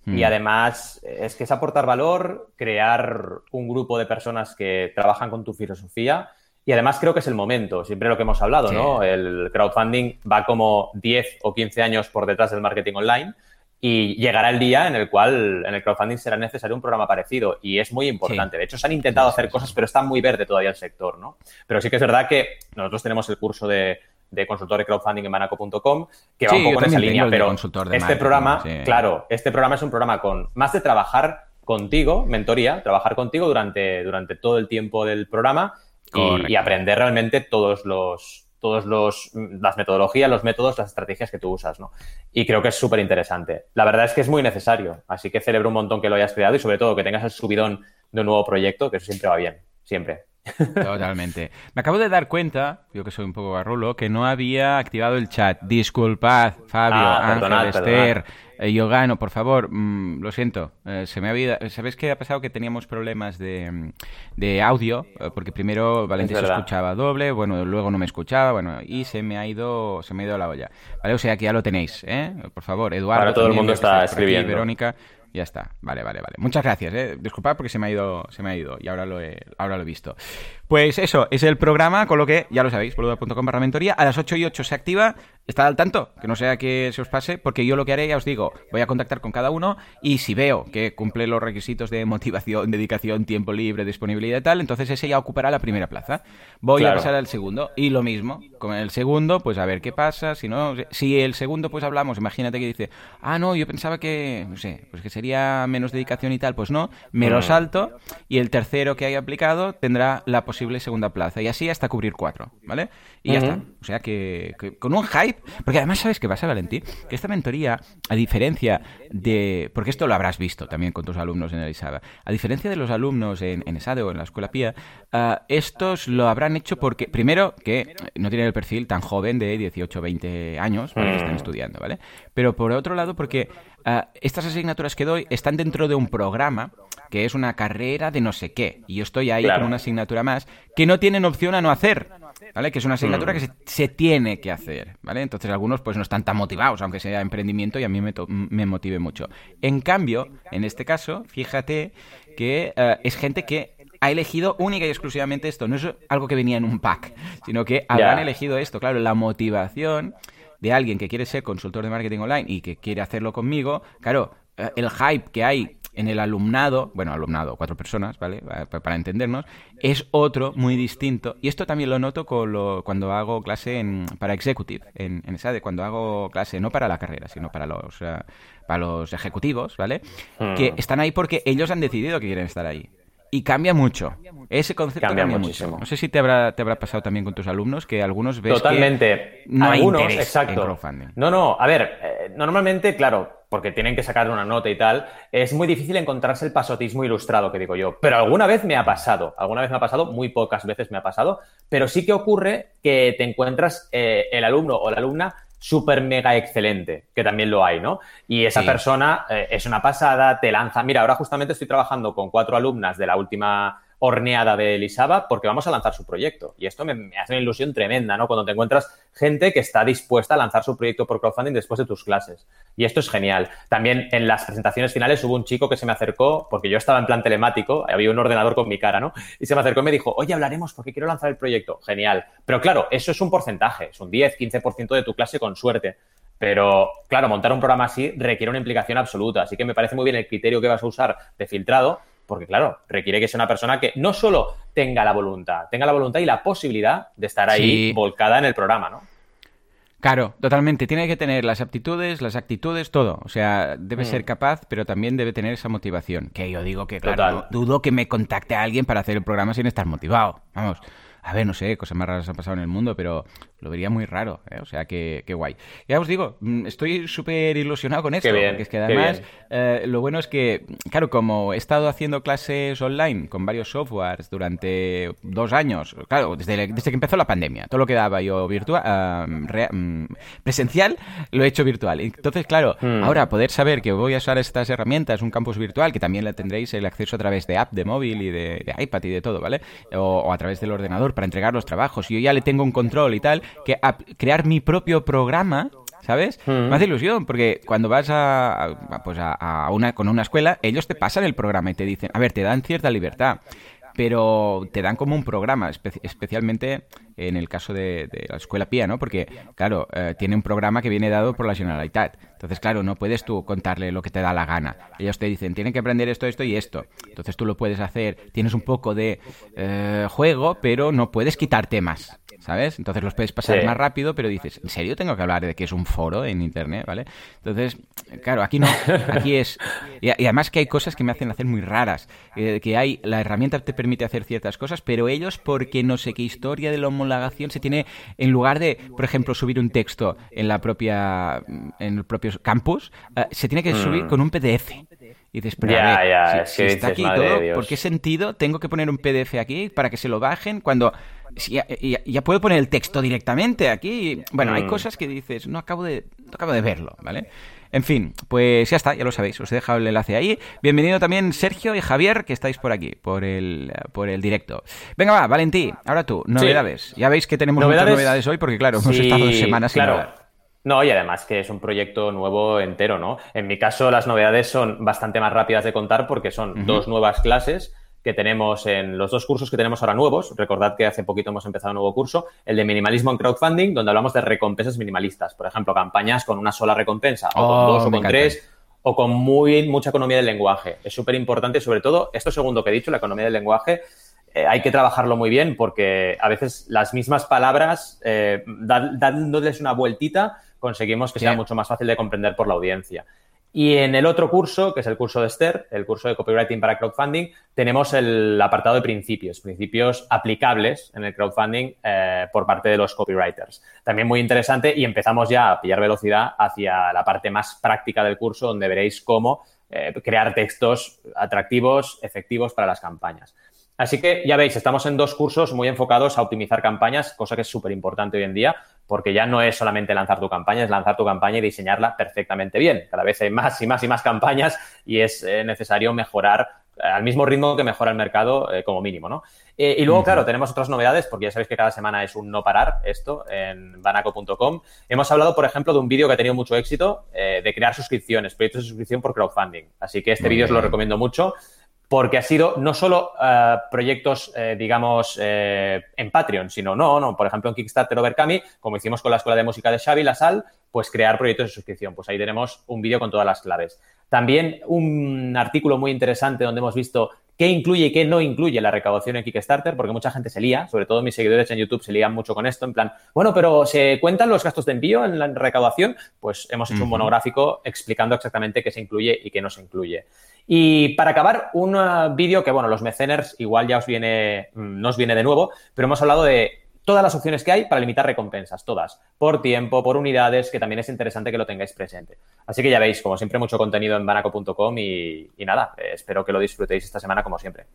A: Y mm. además es que es aportar valor, crear un grupo de personas que trabajan con tu filosofía y además creo que es el momento, siempre lo que hemos hablado, ¿no? El crowdfunding va como 10 o 15 años por detrás del marketing online y llegará el día en el cual en el crowdfunding será necesario un programa parecido y es muy importante. De hecho, se han intentado hacer cosas, pero está muy verde todavía el sector, ¿no? Pero sí que es verdad que nosotros tenemos el curso de, de consultor de crowdfunding en manaco.com que va un poco en esa línea, pero este programa, claro, este programa es un programa con más de trabajar contigo, mentoría, trabajar contigo durante, durante todo el tiempo del programa y, aprender realmente todos los todos los las metodologías, los métodos, las estrategias que tú usas, ¿no? Y creo que es súper interesante. La verdad es que es muy necesario, así que celebro un montón que lo hayas creado y sobre todo que tengas el subidón de un nuevo proyecto, que eso siempre va bien, siempre.
B: Totalmente. Me acabo de dar cuenta, yo que soy un poco garrulo, que no había activado el chat. Disculpad, Fabio, ah, Ángel, Esther, eh, yo gano, por favor, mm, lo siento, eh, se me había... ¿Sabes qué ha pasado? Que teníamos problemas de, mm, de audio, eh, porque primero Valentín se escuchaba doble, bueno, luego no me escuchaba, bueno, y se me ha ido se me ha ido la olla. ¿Vale? O sea que ya lo tenéis, ¿eh? Por favor, Eduardo.
A: Ahora todo el mundo está escribiendo.
B: Verónica, ya está. Vale, vale, vale. Muchas gracias, ¿eh? Disculpad porque se me ha ido, se me ha ido y ahora lo he, ahora lo he visto. Pues eso, es el programa, con lo que ya lo sabéis, boluda.com barra mentoría. A las 8 y 8 se activa. Estad al tanto, que no sea que se os pase, porque yo lo que haré, ya os digo, voy a contactar con cada uno y si veo que cumple los requisitos de motivación, dedicación, tiempo libre, disponibilidad y tal, entonces ese ya ocupará la primera plaza. Voy a pasar al segundo y lo mismo, con el segundo, pues a ver qué pasa. Si no, si el segundo, pues hablamos, imagínate que dice, ah, no, yo pensaba que, no sé, pues que sería menos dedicación y tal, pues no, me lo salto y el tercero que haya aplicado tendrá la posible segunda plaza y así hasta cubrir cuatro, ¿vale? Y ya está. O sea que, con un hype, porque además sabes qué pasa, Valentín, que esta mentoría, a diferencia de, porque esto lo habrás visto también con tus alumnos en el ISABA, a diferencia de los alumnos en, en ESADE o en la Escuela Pía, ah, estos lo habrán hecho porque, primero, que no tienen el perfil tan joven de 18 o 20 años para que mm. estudiando, ¿vale? Pero por otro lado, porque ah, estas asignaturas que doy están dentro de un programa que es una carrera de no sé qué, y yo estoy ahí con una asignatura más que no tienen opción a no hacer. ¿Vale? Que es una asignatura mm. que se, tiene que hacer, ¿vale? Entonces algunos pues no están tan motivados, aunque sea emprendimiento y a mí me, me motive mucho. En cambio, en este caso, fíjate que ah, es gente que ha elegido única y exclusivamente esto. No es algo que venía en un pack, sino que habrán elegido esto. Claro, la motivación de alguien que quiere ser consultor de marketing online y que quiere hacerlo conmigo, claro, eh, el hype que hay en el alumnado, bueno, alumnado, cuatro personas, ¿vale? Para entendernos, es otro muy distinto. Y esto también lo noto con lo, cuando hago clase en, para executive, en, en esa de cuando hago clase, no para la carrera, sino para los, eh, para los ejecutivos, ¿vale? Hmm. Que están ahí porque ellos han decidido que quieren estar ahí. Y cambia mucho. Ese concepto cambia, muchísimo. No sé si te habrá, te habrá pasado también con tus alumnos, que algunos ves
A: Totalmente. no algunos, exacto. No, no, a ver, eh, normalmente, claro, porque tienen que sacar una nota y tal, es muy difícil encontrarse el pasotismo ilustrado, que digo yo. Pero alguna vez me ha pasado, alguna vez me ha pasado, muy pocas veces me ha pasado, pero sí que ocurre que te encuentras eh, el alumno o la alumna súper mega excelente, que también lo hay, ¿no? Y esa persona eh, es una pasada, te lanza. Mira, ahora justamente estoy trabajando con cuatro alumnas de la última horneada de Elisaba porque vamos a lanzar su proyecto. Y esto me, hace una ilusión tremenda, ¿no? Cuando te encuentras gente que está dispuesta a lanzar su proyecto por crowdfunding después de tus clases. Y esto es genial. También en las presentaciones finales hubo un chico que se me acercó, porque yo estaba en plan telemático, había un ordenador con mi cara, ¿no? Y se me acercó y me dijo, oye, hablaremos porque quiero lanzar el proyecto. Genial. Pero claro, eso es un porcentaje, es un 10, 15% de tu clase con suerte. Pero, claro, montar un programa así requiere una implicación absoluta. Así que me parece muy bien el criterio que vas a usar de filtrado, porque claro, requiere que sea una persona que no solo tenga la voluntad, tenga la voluntad y la posibilidad de estar ahí volcada en el programa, ¿no?
B: Claro, totalmente. Tiene que tener las aptitudes, las actitudes, todo. O sea, debe ser mm. capaz, pero también debe tener esa motivación. Que yo digo que, claro, dudo que me contacte a alguien para hacer el programa sin estar motivado. Vamos. A ver, no sé, cosas más raras han pasado en el mundo, pero lo vería muy raro, ¿eh? o sea, que, guay. Ya os digo, mm, estoy súper ilusionado con esto, porque es que además eh, lo bueno es que, claro, como he estado haciendo clases online con varios softwares durante dos años, claro, desde, desde que empezó la pandemia, todo lo que daba yo virtual, mm, presencial, lo he hecho virtual. Entonces, claro, hmm. ahora poder saber que voy a usar estas herramientas, un campus virtual, que también le tendréis el acceso a través de app de móvil y de, iPad y de todo, ¿vale? O, o a través del ordenador para entregar los trabajos, y yo ya le tengo un control y tal, que crear mi propio programa, ¿sabes? Me hace ilusión, porque cuando vas a, pues a, una, con una escuela, ellos te pasan el programa y te dicen, a ver, te dan cierta libertad, pero te dan como un programa, especialmente en el caso de, la escuela PIA, ¿no? Porque, claro, eh, tiene un programa que viene dado por la Generalitat. Entonces, claro, no puedes tú contarle lo que te da la gana. Ellos te dicen, tienen que aprender esto, esto y esto. Entonces tú lo puedes hacer, tienes un poco de eh, juego, pero no puedes quitar temas. ¿Sabes? Entonces los puedes pasar más rápido, pero dices, ¿en serio tengo que hablar de que es un foro en Internet, ¿vale? Entonces, claro, aquí no, aquí es... Y, además que hay cosas que me hacen hacer muy raras, eh, que hay, la herramienta te permite hacer ciertas cosas, pero ellos, porque no sé qué historia de la homologación se tiene, en lugar de, por ejemplo, subir un texto en la propia, en el propio campus, eh, se tiene que subir mm. con un PDF. Y dices, pero si, está aquí todo, ¿por qué sentido tengo que poner un PDF aquí para que se lo bajen cuando ya, ya, puedo poner el texto directamente aquí. Bueno, hay mm. cosas que dices, no acabo de, no acabo de verlo, ¿vale? En fin, pues ya está, ya lo sabéis, os he dejado el enlace ahí. Bienvenido también Sergio y Javier, que estáis por aquí, por el, por el directo. Venga, va, Valentí, ahora tú, novedades. Ya veis que tenemos muchas novedades hoy porque, claro, hemos estado dos semanas sin claro.
A: No, y además que es un proyecto nuevo entero, ¿no? En mi caso, las novedades son bastante más rápidas de contar porque son dos nuevas clases que tenemos en los dos cursos que tenemos ahora nuevos. Recordad que hace poquito hemos empezado un nuevo curso, el de minimalismo en crowdfunding, donde hablamos de recompensas minimalistas. Por ejemplo, campañas con una sola recompensa, o con oh, dos, o con tres, o con muy, mucha economía del lenguaje. Es súper importante, sobre todo, esto segundo que he dicho, la economía del lenguaje, eh, hay que trabajarlo muy bien porque a veces las mismas palabras, eh, dándoles una vueltita, conseguimos que sea mucho más fácil de comprender por la audiencia. Y en el otro curso, que es el curso de Esther, el curso de copywriting para crowdfunding, tenemos el apartado de principios, principios aplicables en el crowdfunding eh, por parte de los copywriters. También muy interesante y empezamos ya a pillar velocidad hacia la parte más práctica del curso, donde veréis cómo eh, crear textos atractivos, efectivos para las campañas. Así que ya veis, estamos en dos cursos muy enfocados a optimizar campañas, cosa que es súper importante hoy en día, porque ya no es solamente lanzar tu campaña, es lanzar tu campaña y diseñarla perfectamente bien. Cada vez hay más y más y más campañas y es eh, necesario mejorar eh, al mismo ritmo que mejora el mercado eh, como mínimo, ¿no? y luego, claro, tenemos otras novedades, porque ya sabéis que cada semana es un no parar esto en banaco.com. Hemos hablado, por ejemplo, de un vídeo que ha tenido mucho éxito de crear suscripciones, proyectos de suscripción por crowdfunding. Así que este vídeo os lo recomiendo mucho porque ha sido no solo eh, proyectos, eh, digamos, eh, en Patreon, sino no, no, por ejemplo, en Kickstarter Overcami, como hicimos con la Escuela de Música de Xavi Lasal, pues crear proyectos de suscripción. Pues ahí tenemos un vídeo con todas las claves. También un artículo muy interesante donde hemos visto qué incluye y qué no incluye la recaudación en Kickstarter, porque mucha gente se lía, sobre todo mis seguidores en YouTube se lían mucho con esto, en plan, bueno, pero ¿se cuentan los gastos de envío en la recaudación? Pues hemos hecho un monográfico explicando exactamente qué se incluye y qué no se incluye. Y para acabar, un uh, vídeo que, bueno, los meceners igual ya os viene, mm, no os viene de nuevo, pero hemos hablado de todas las opciones que hay para limitar recompensas, todas, por tiempo, por unidades, que también es interesante que lo tengáis presente. Así que ya veis, como siempre, mucho contenido en banaco.com y, y, nada, eh, espero que lo disfrutéis esta semana como siempre.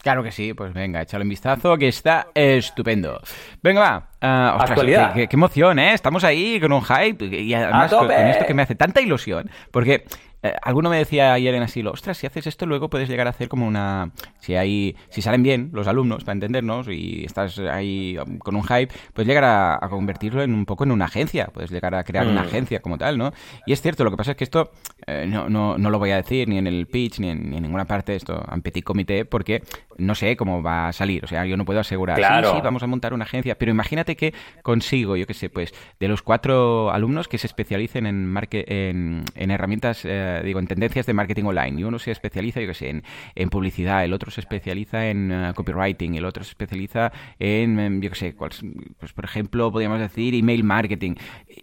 B: Claro que sí, pues venga, échale un vistazo que está estupendo. Venga, va. Uh,
A: Actualidad.
B: Qué, qué, emoción, ¿eh? Estamos ahí con un hype y además con, con, esto que me hace tanta ilusión. Porque eh, alguno me decía ayer en asilo, ostras, si haces esto luego puedes llegar a hacer como una... Si hay, si salen bien los alumnos, para entendernos, y estás ahí um, con un hype, puedes llegar a, a convertirlo en un poco en una agencia, puedes llegar a crear mm. una agencia como tal, ¿no? Y es cierto, lo que pasa es que esto eh, no, no, no, lo voy a decir ni en el pitch, ni en, ni en ninguna parte, esto, en petit comité, porque no sé cómo va a salir, o sea, yo no puedo asegurar,
A: claro.
B: sí, sí, vamos a montar una agencia, pero imagínate que consigo, yo qué sé, pues, de los cuatro alumnos que se especialicen en, marque, en, en herramientas... Eh, digo, en tendencias de marketing online. Y uno se especializa, yo que sé, en, en, publicidad, el otro se especializa en uh, copywriting, el otro se especializa en, yo que sé, cuál, pues por ejemplo, podríamos decir email marketing.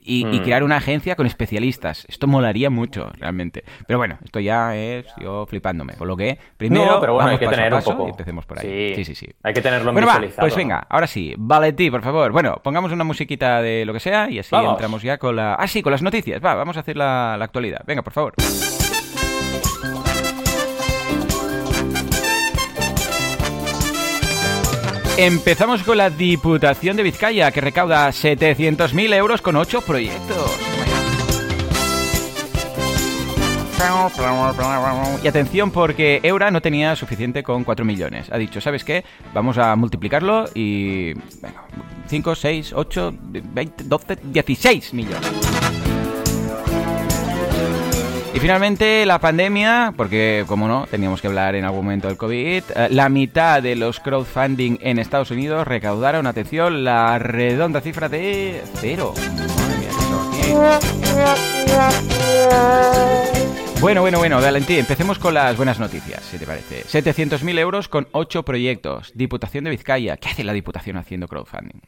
B: Y, mm. y, crear una agencia con especialistas. Esto molaría mucho, realmente. Pero bueno, esto ya es yo flipándome. Con lo que, primero,
A: no, pero bueno,
B: vamos
A: hay que
B: paso
A: tener
B: a paso
A: un poco.
B: y empecemos por ahí.
A: Sí,
B: sí, sí. sí.
A: Hay que tenerlo
B: bueno, va,
A: visualizado.
B: pues venga, ahora sí, Valentí, por favor. Bueno, pongamos una musiquita de lo que sea y así
A: vamos.
B: entramos ya con la... Ah, sí, con las noticias. Va, vamos a hacer la, la actualidad. Venga, por favor. Empezamos con la Diputación de Vizcaya, que recauda 700.000 euros con 8 proyectos. Y atención porque Eura no tenía suficiente con 4 millones. Ha dicho, ¿sabes qué? Vamos a multiplicarlo y... Bueno, 5, 6, 8, 20, 12, 16 millones. Y finalmente la pandemia, porque como no, teníamos que hablar en algún momento del COVID, eh, la mitad de los crowdfunding en Estados Unidos recaudaron, atención, la redonda cifra de cero. Bueno, bueno, bueno, Valentín, empecemos con las buenas noticias, si te parece. 700.000 euros con 8 proyectos. Diputación de Vizcaya. ¿Qué hace la Diputación haciendo crowdfunding?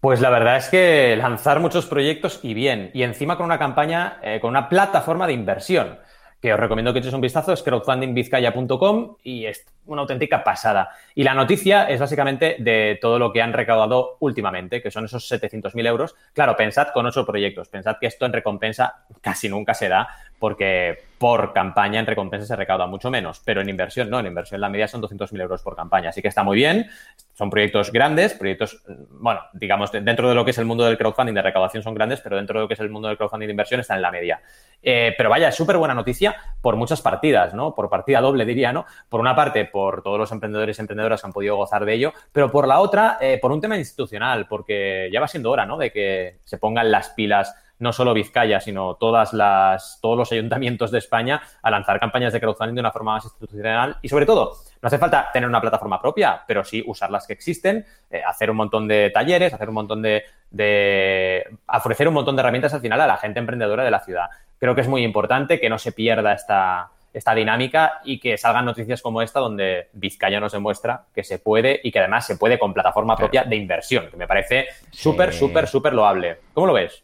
A: Pues la verdad es que lanzar muchos proyectos y bien, y encima con una campaña, eh, con una plataforma de inversión, que os recomiendo que echéis un vistazo, es crowdfundingvizcaya.com y es una auténtica pasada. Y la noticia es básicamente de todo lo que han recaudado últimamente, que son esos 700.000 euros. Claro, pensad con ocho proyectos, pensad que esto en recompensa casi nunca se da, porque por campaña en recompensa se recauda mucho menos, pero en inversión no, en inversión la media son 200.000 euros por campaña, así que está muy bien, son proyectos grandes, proyectos, bueno, digamos, dentro de lo que es el mundo del crowdfunding de recaudación son grandes, pero dentro de lo que es el mundo del crowdfunding de inversión están en la media. Eh, pero vaya, es súper buena noticia por muchas partidas, ¿no? Por partida doble, diría, ¿no? Por una parte, por todos los emprendedores y emprendedoras que han podido gozar de ello, pero por la otra, eh, por un tema institucional, porque ya va siendo hora, ¿no? De que se pongan las pilas no solo Vizcaya, sino todas las, todos los ayuntamientos de España a lanzar campañas de crowdfunding de una forma más institucional y sobre todo, no hace falta tener una plataforma propia, pero sí usar las que existen, eh, hacer un montón de talleres, hacer un montón de, de, ofrecer un montón de herramientas al final a la gente emprendedora de la ciudad. Creo que es muy importante que no se pierda esta, esta dinámica y que salgan noticias como esta donde Vizcaya nos demuestra que se puede y que además se puede con plataforma propia de inversión, que me parece súper, súper, súper loable. ¿Cómo lo ves?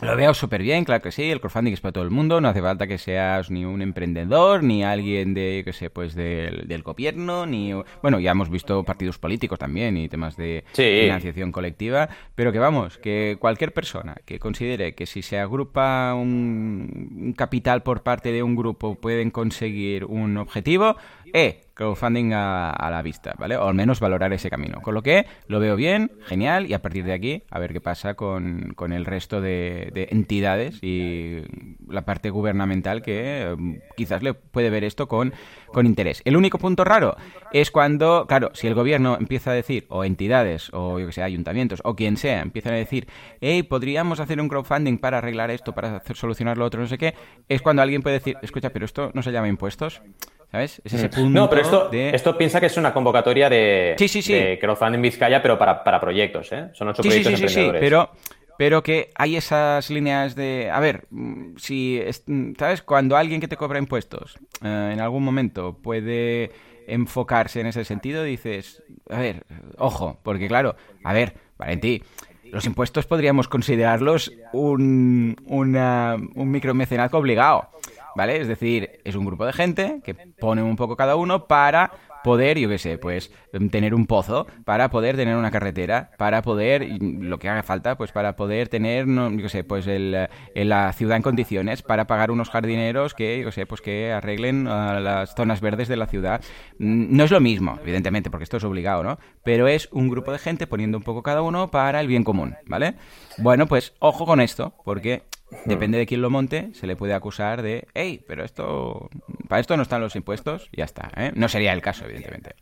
B: Lo veo súper bien, claro que sí, el crowdfunding es para todo el mundo, no hace falta que seas ni un emprendedor, ni alguien de, qué sé, pues del, del, gobierno, ni... Bueno, ya hemos visto partidos políticos también y temas de financiación colectiva, pero que vamos, que cualquier persona que considere que si se agrupa un, un capital por parte de un grupo pueden conseguir un objetivo, eh, crowdfunding a, la vista, ¿vale? O al menos valorar ese camino. Con lo que lo veo bien, genial, y a partir de aquí a ver qué pasa con, el resto de, entidades y la parte gubernamental que em, quizás le puede ver esto con, con interés. El único punto raro es cuando, claro, si el gobierno empieza a decir, o entidades, o yo que sé, ayuntamientos, o quien sea, empiezan a decir, hey, podríamos hacer un crowdfunding para arreglar esto, para hacer, solucionar lo otro, no sé qué, es cuando alguien puede decir, escucha, pero esto no se llama impuestos. ¿Sabes? Es ese mm. punto.
A: No, pero esto, esto piensa que es una convocatoria de, sí, sí, sí. de crowdfunding Vizcaya, pero para, para proyectos, ¿eh? Son ocho proyectos sí, emprendedores.
B: pero, pero que hay esas líneas de. A ver, mm, si. Mm, ¿Sabes? Cuando alguien que te cobra impuestos eh, en algún momento puede enfocarse en ese sentido, dices. A ver, ojo, porque claro, a ver, Valentí. Los impuestos podríamos considerarlos un, una, un micromecenazgo obligado. ¿Vale? Es decir, es un grupo de gente que pone un poco cada uno para poder, yo qué sé, pues tener un pozo, para poder tener una carretera, para poder, lo que haga falta, pues para poder tener, no, yo qué sé, pues el, la ciudad en condiciones, para pagar unos jardineros que, yo sé, pues que arreglen uh, las zonas verdes de la ciudad. Mm, no es lo mismo, evidentemente, porque esto es obligado, ¿no? Pero es un grupo de gente poniendo un poco cada uno para el bien común, ¿vale? Bueno, pues ojo con esto, porque depende de quién lo monte, se le puede acusar de, hey, pero esto, para esto no están los impuestos, ya está, ¿eh? No sería el caso, evidentemente.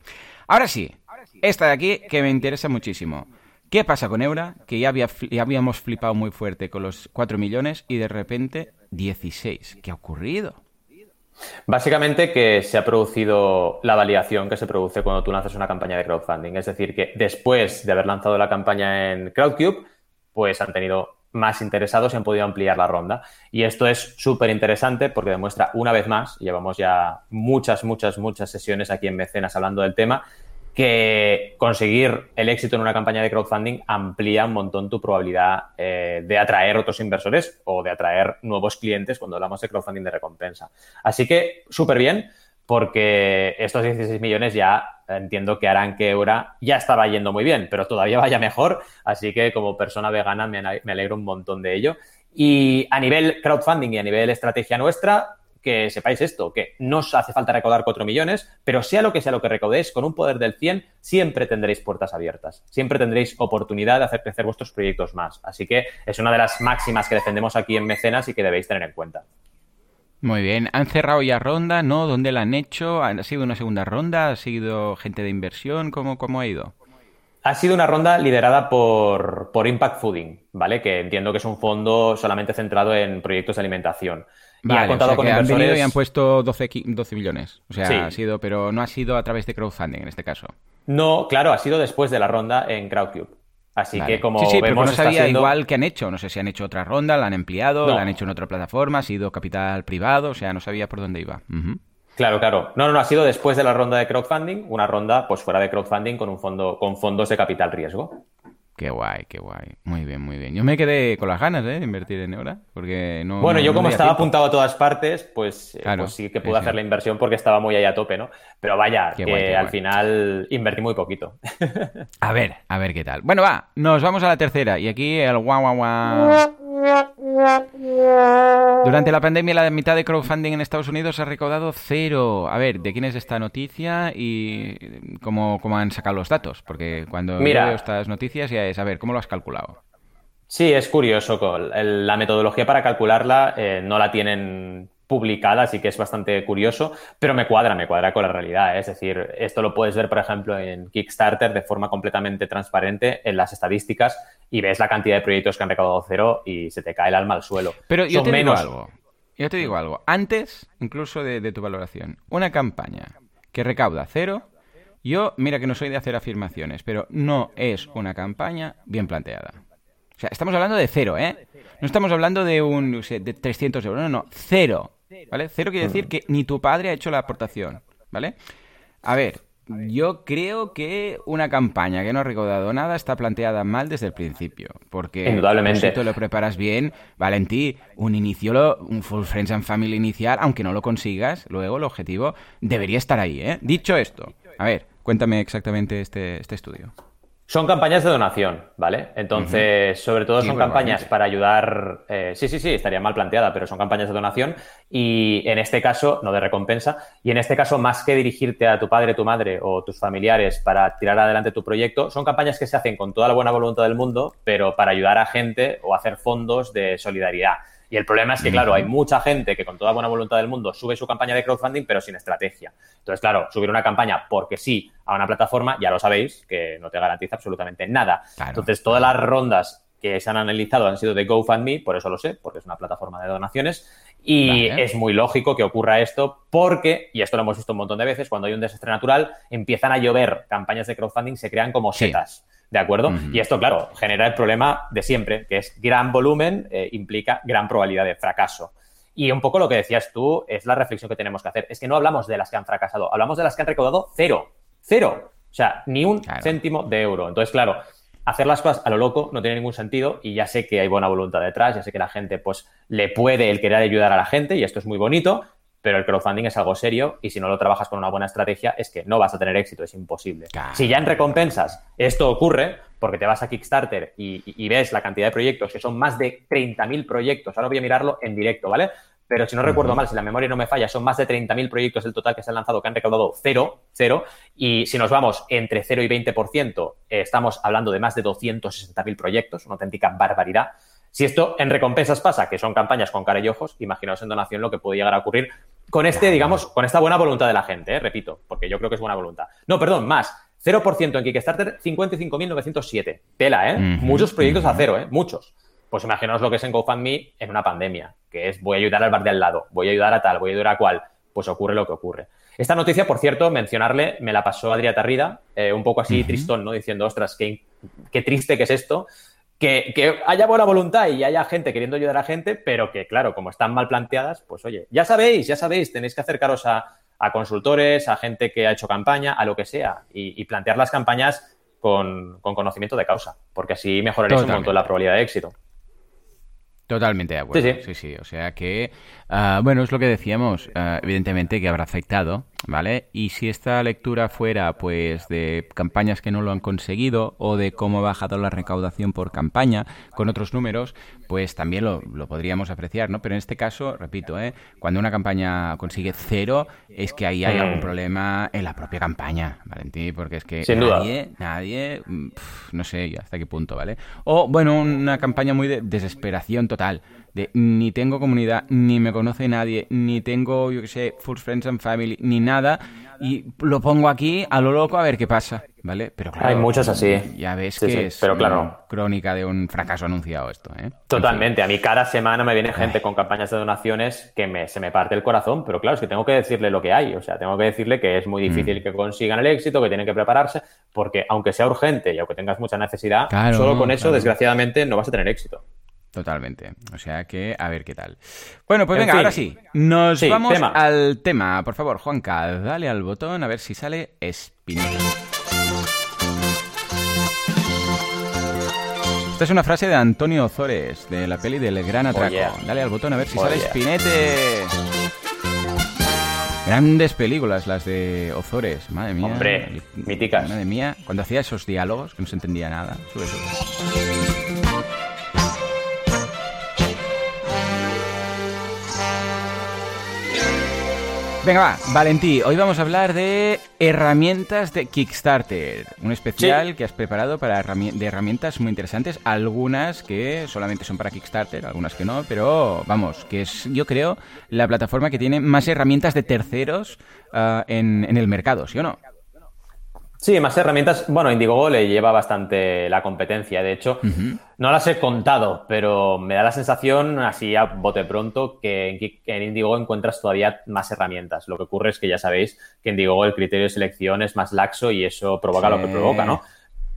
B: Ahora sí, esta de aquí que me interesa muchísimo. ¿Qué pasa con Eura? Que ya, había, ya habíamos flipado muy fuerte con los 4 millones y de repente 16. ¿Qué ha ocurrido?
A: Básicamente que se ha producido la validación que se produce cuando tú lanzas una campaña de crowdfunding. Es decir, que después de haber lanzado la campaña en Crowdcube, pues han tenido más interesados y han podido ampliar la ronda. Y esto es súper interesante porque demuestra una vez más, llevamos ya muchas, muchas, muchas sesiones aquí en Mecenas hablando del tema, que conseguir el éxito en una campaña de crowdfunding amplía un montón tu probabilidad eh, de atraer otros inversores o de atraer nuevos clientes cuando hablamos de crowdfunding de recompensa. Así que súper bien porque estos 16 millones ya entiendo que harán que Eura ya estaba yendo muy bien, pero todavía vaya mejor. Así que como persona vegana me, alegro un montón de ello. Y a nivel crowdfunding y a nivel estrategia nuestra, que sepáis esto, que no os hace falta recaudar 4 millones, pero sea lo que sea lo que recaudéis, con un poder del 100 siempre tendréis puertas abiertas, siempre tendréis oportunidad de hacer crecer vuestros proyectos más. Así que es una de las máximas que defendemos aquí en Mecenas y que debéis tener en cuenta.
B: Muy bien, ¿han cerrado ya ronda? ¿No? ¿Dónde la han hecho? ¿Ha sido una segunda ronda? ¿Ha sido gente de inversión? ¿Cómo, cómo ha ido?
A: Ha sido una ronda liderada por, por, Impact Fooding, ¿vale? Que entiendo que es un fondo solamente centrado en proyectos de alimentación.
B: Y ha contado con han venido y han puesto 12, 12 millones. O sea, ha sido, pero no ha sido a través de crowdfunding en este caso.
A: No, claro, ha sido después de la ronda en Crowdcube. Así que como
B: sí, sí,
A: vemos,
B: no sabía igual que han hecho. No sé si han hecho otra ronda, la han empleado, la han hecho en otra plataforma, ha sido capital privado, o sea, no sabía por dónde iba.
A: Claro, claro. No, no, no, ha sido después de la ronda de crowdfunding, una ronda pues fuera de crowdfunding con un fondo, con fondos de capital riesgo.
B: Qué guay, qué guay. Muy bien, muy bien. Yo me quedé con las ganas ¿eh? de invertir en Eura, porque no...
A: Bueno, yo como estaba apuntado a todas partes, pues, eh, pues sí que pude hacer la inversión porque estaba muy ahí a tope, ¿no? Pero vaya, que al final invertí muy poquito.
B: a ver, a ver qué tal. Bueno, va, nos vamos a la tercera. Y aquí el guau, guau, guau... Durante la pandemia, la mitad de crowdfunding en Estados Unidos ha recaudado cero. A ver, ¿de quién es esta noticia y cómo, cómo han sacado los datos? Porque cuando veo estas noticias ya es, a ver, ¿cómo lo has calculado?
A: Sí, es curioso. La metodología para calcularla eh, no la tienen publicada, así que es bastante curioso, pero me cuadra, me cuadra con la realidad. ¿eh? Es decir, esto lo puedes ver, por ejemplo, en Kickstarter de forma completamente transparente en las estadísticas y ves la cantidad de proyectos que han recaudado cero y se te cae el alma al suelo.
B: Pero yo te digo algo. Yo te digo algo. Antes, incluso de, tu valoración, una campaña que recauda cero, yo, mira que no soy de hacer afirmaciones, pero no es una campaña bien planteada. O sea, estamos hablando de cero, ¿eh? No estamos hablando de un de 300 euros, no, no, cero. ¿Vale? Cero quiere decir que ni tu padre ha hecho la aportación, ¿vale? A ver, yo creo que una campaña que no ha recaudado nada está planteada mal desde el principio. Porque
A: Indudablemente.
B: si tú lo preparas bien, Valentí, un inicio, un Full Friends and Family inicial, aunque no lo consigas, luego el objetivo debería estar ahí, ¿eh? Dicho esto, a ver, cuéntame exactamente este, este estudio.
A: Son campañas de donación, ¿vale? Entonces, sobre todo son campañas para ayudar. Eh, sí, sí, sí, estaría mal planteada, pero son campañas de donación y en este caso, no de recompensa, y en este caso, más que dirigirte a tu padre, tu madre o tus familiares para tirar adelante tu proyecto, son campañas que se hacen con toda la buena voluntad del mundo, pero para ayudar a gente o hacer fondos de solidaridad. Y el problema es que, claro, hay mucha gente que con toda buena voluntad del mundo sube su campaña de crowdfunding, pero sin estrategia. Entonces, claro, subir una campaña porque sí a una plataforma, ya lo sabéis, que no te garantiza absolutamente nada. Entonces, todas las rondas que se han analizado han sido de GoFundMe, por eso lo sé, porque es una plataforma de donaciones. Y es muy lógico que ocurra esto porque, y esto lo hemos visto un montón de veces, cuando hay un desastre natural, empiezan a llover campañas de crowdfunding, se crean como setas. ¿De acuerdo? Y esto, claro, genera el problema de siempre, que es gran volumen eh, implica gran probabilidad de fracaso. Y un poco lo que decías tú es la reflexión que tenemos que hacer. Es que no hablamos de las que han fracasado, hablamos de las que han recaudado cero. Cero. O sea, ni un céntimo de euro. Entonces, claro, hacer las cosas a lo loco no tiene ningún sentido y ya sé que hay buena voluntad detrás, ya sé que la gente pues le puede el querer ayudar a la gente y esto es muy bonito, pero el crowdfunding es algo serio y si no lo trabajas con una buena estrategia es que no vas a tener éxito, es imposible. Si ya en recompensas esto ocurre, porque te vas a Kickstarter y, ves la cantidad de proyectos, que son más de 30.000 proyectos, ahora voy a mirarlo en directo, ¿vale? Pero si no recuerdo mal, si la memoria no me falla, son más de 30.000 proyectos el total que se han lanzado que han recaudado cero, cero. Y si nos vamos entre 0 y 20%, eh, estamos hablando de más de 260.000 proyectos, una auténtica barbaridad. Si esto en recompensas pasa, que son campañas con cara y ojos, imaginaos en donación lo que puede llegar a ocurrir con este, digamos, con esta buena voluntad de la gente, ¿eh? repito, porque yo creo que es buena voluntad. No, perdón, más. 0% en Kickstarter, 55.907. Tela, ¿eh? muchos proyectos a cero, ¿eh? Muchos. Pues imaginaos lo que es en GoFundMe en una pandemia, que es voy a ayudar al bar de al lado, voy a ayudar a tal, voy a ayudar a cual. Pues ocurre lo que ocurre. Esta noticia, por cierto, mencionarle, me la pasó Adrià Tarrida, eh, un poco así tristón, ¿no? Diciendo, ostras, qué, qué triste que es esto que, haya buena voluntad y haya gente queriendo ayudar a gente, pero que, claro, como están mal planteadas, pues oye, ya sabéis, ya sabéis, tenéis que acercaros a, consultores, a gente que ha hecho campaña, a lo que sea, y, plantear las campañas con, conocimiento de causa, porque así mejoraréis un montón la probabilidad de éxito.
B: Totalmente de acuerdo. Sí, sí. O sea que, ah, bueno, es lo que decíamos, ah, evidentemente que habrá afectado, ¿vale? Y si esta lectura fuera, pues, de campañas que no lo han conseguido o de cómo ha bajado la recaudación por campaña con otros números, pues también lo, podríamos apreciar, ¿no? Pero en este caso, repito, ¿eh? Cuando una campaña consigue cero, es que ahí hay algún mm. problema en la propia campaña, Valentín, porque es que nadie, nadie, mm, no sé hasta qué punto, ¿vale? O, bueno, una campaña muy de desesperación total. De ni tengo comunidad, ni me conoce nadie, ni tengo, yo qué sé, Full Friends and Family, ni nada, y lo pongo aquí a lo loco a ver qué pasa, ¿vale?
A: Pero claro, hay muchos así.
B: Ya ves que es pero claro. crónica de un fracaso anunciado esto, ¿eh?
A: Totalmente. A mí cada semana me viene gente con campañas de donaciones que me, se me parte el corazón, pero claro, es que tengo que decirle lo que hay. O sea, tengo que decirle que es muy difícil mm. que consigan el éxito, que tienen que prepararse, porque aunque sea urgente y aunque tengas mucha necesidad, solo con eso, desgraciadamente, no vas a tener éxito.
B: Totalmente. O sea que, a ver qué tal. Bueno, pues venga, ahora sí. Nos vamos al tema. Por favor, Juanca, dale al botón a ver si sale Spinetta. Esta es una frase de Antonio Ozores, de la peli del Gran oh, Atraco. Dale al botón a ver si oh, sale Spinete. Grandes películas las de Ozores, madre mía.
A: Hombre, míticas.
B: Madre mía, cuando hacía esos diálogos que no se entendía nada. Sube, sube. Venga, va, Valentí, hoy vamos a hablar de herramientas de Kickstarter, un especial que has preparado para de herramientas muy interesantes, algunas que solamente son para Kickstarter, algunas que no, pero vamos, que es yo creo la plataforma que tiene más herramientas de terceros en, en el mercado, ¿sí o no?
A: Sí, más herramientas. Bueno, Indiegogo le lleva bastante la competencia. De hecho, no las he contado, pero me da la sensación, así a bote pronto, que en Indiegogo encuentras todavía más herramientas. Lo que ocurre es que ya sabéis que en Indiegogo el criterio de selección es más laxo y eso provoca lo que provoca, ¿no?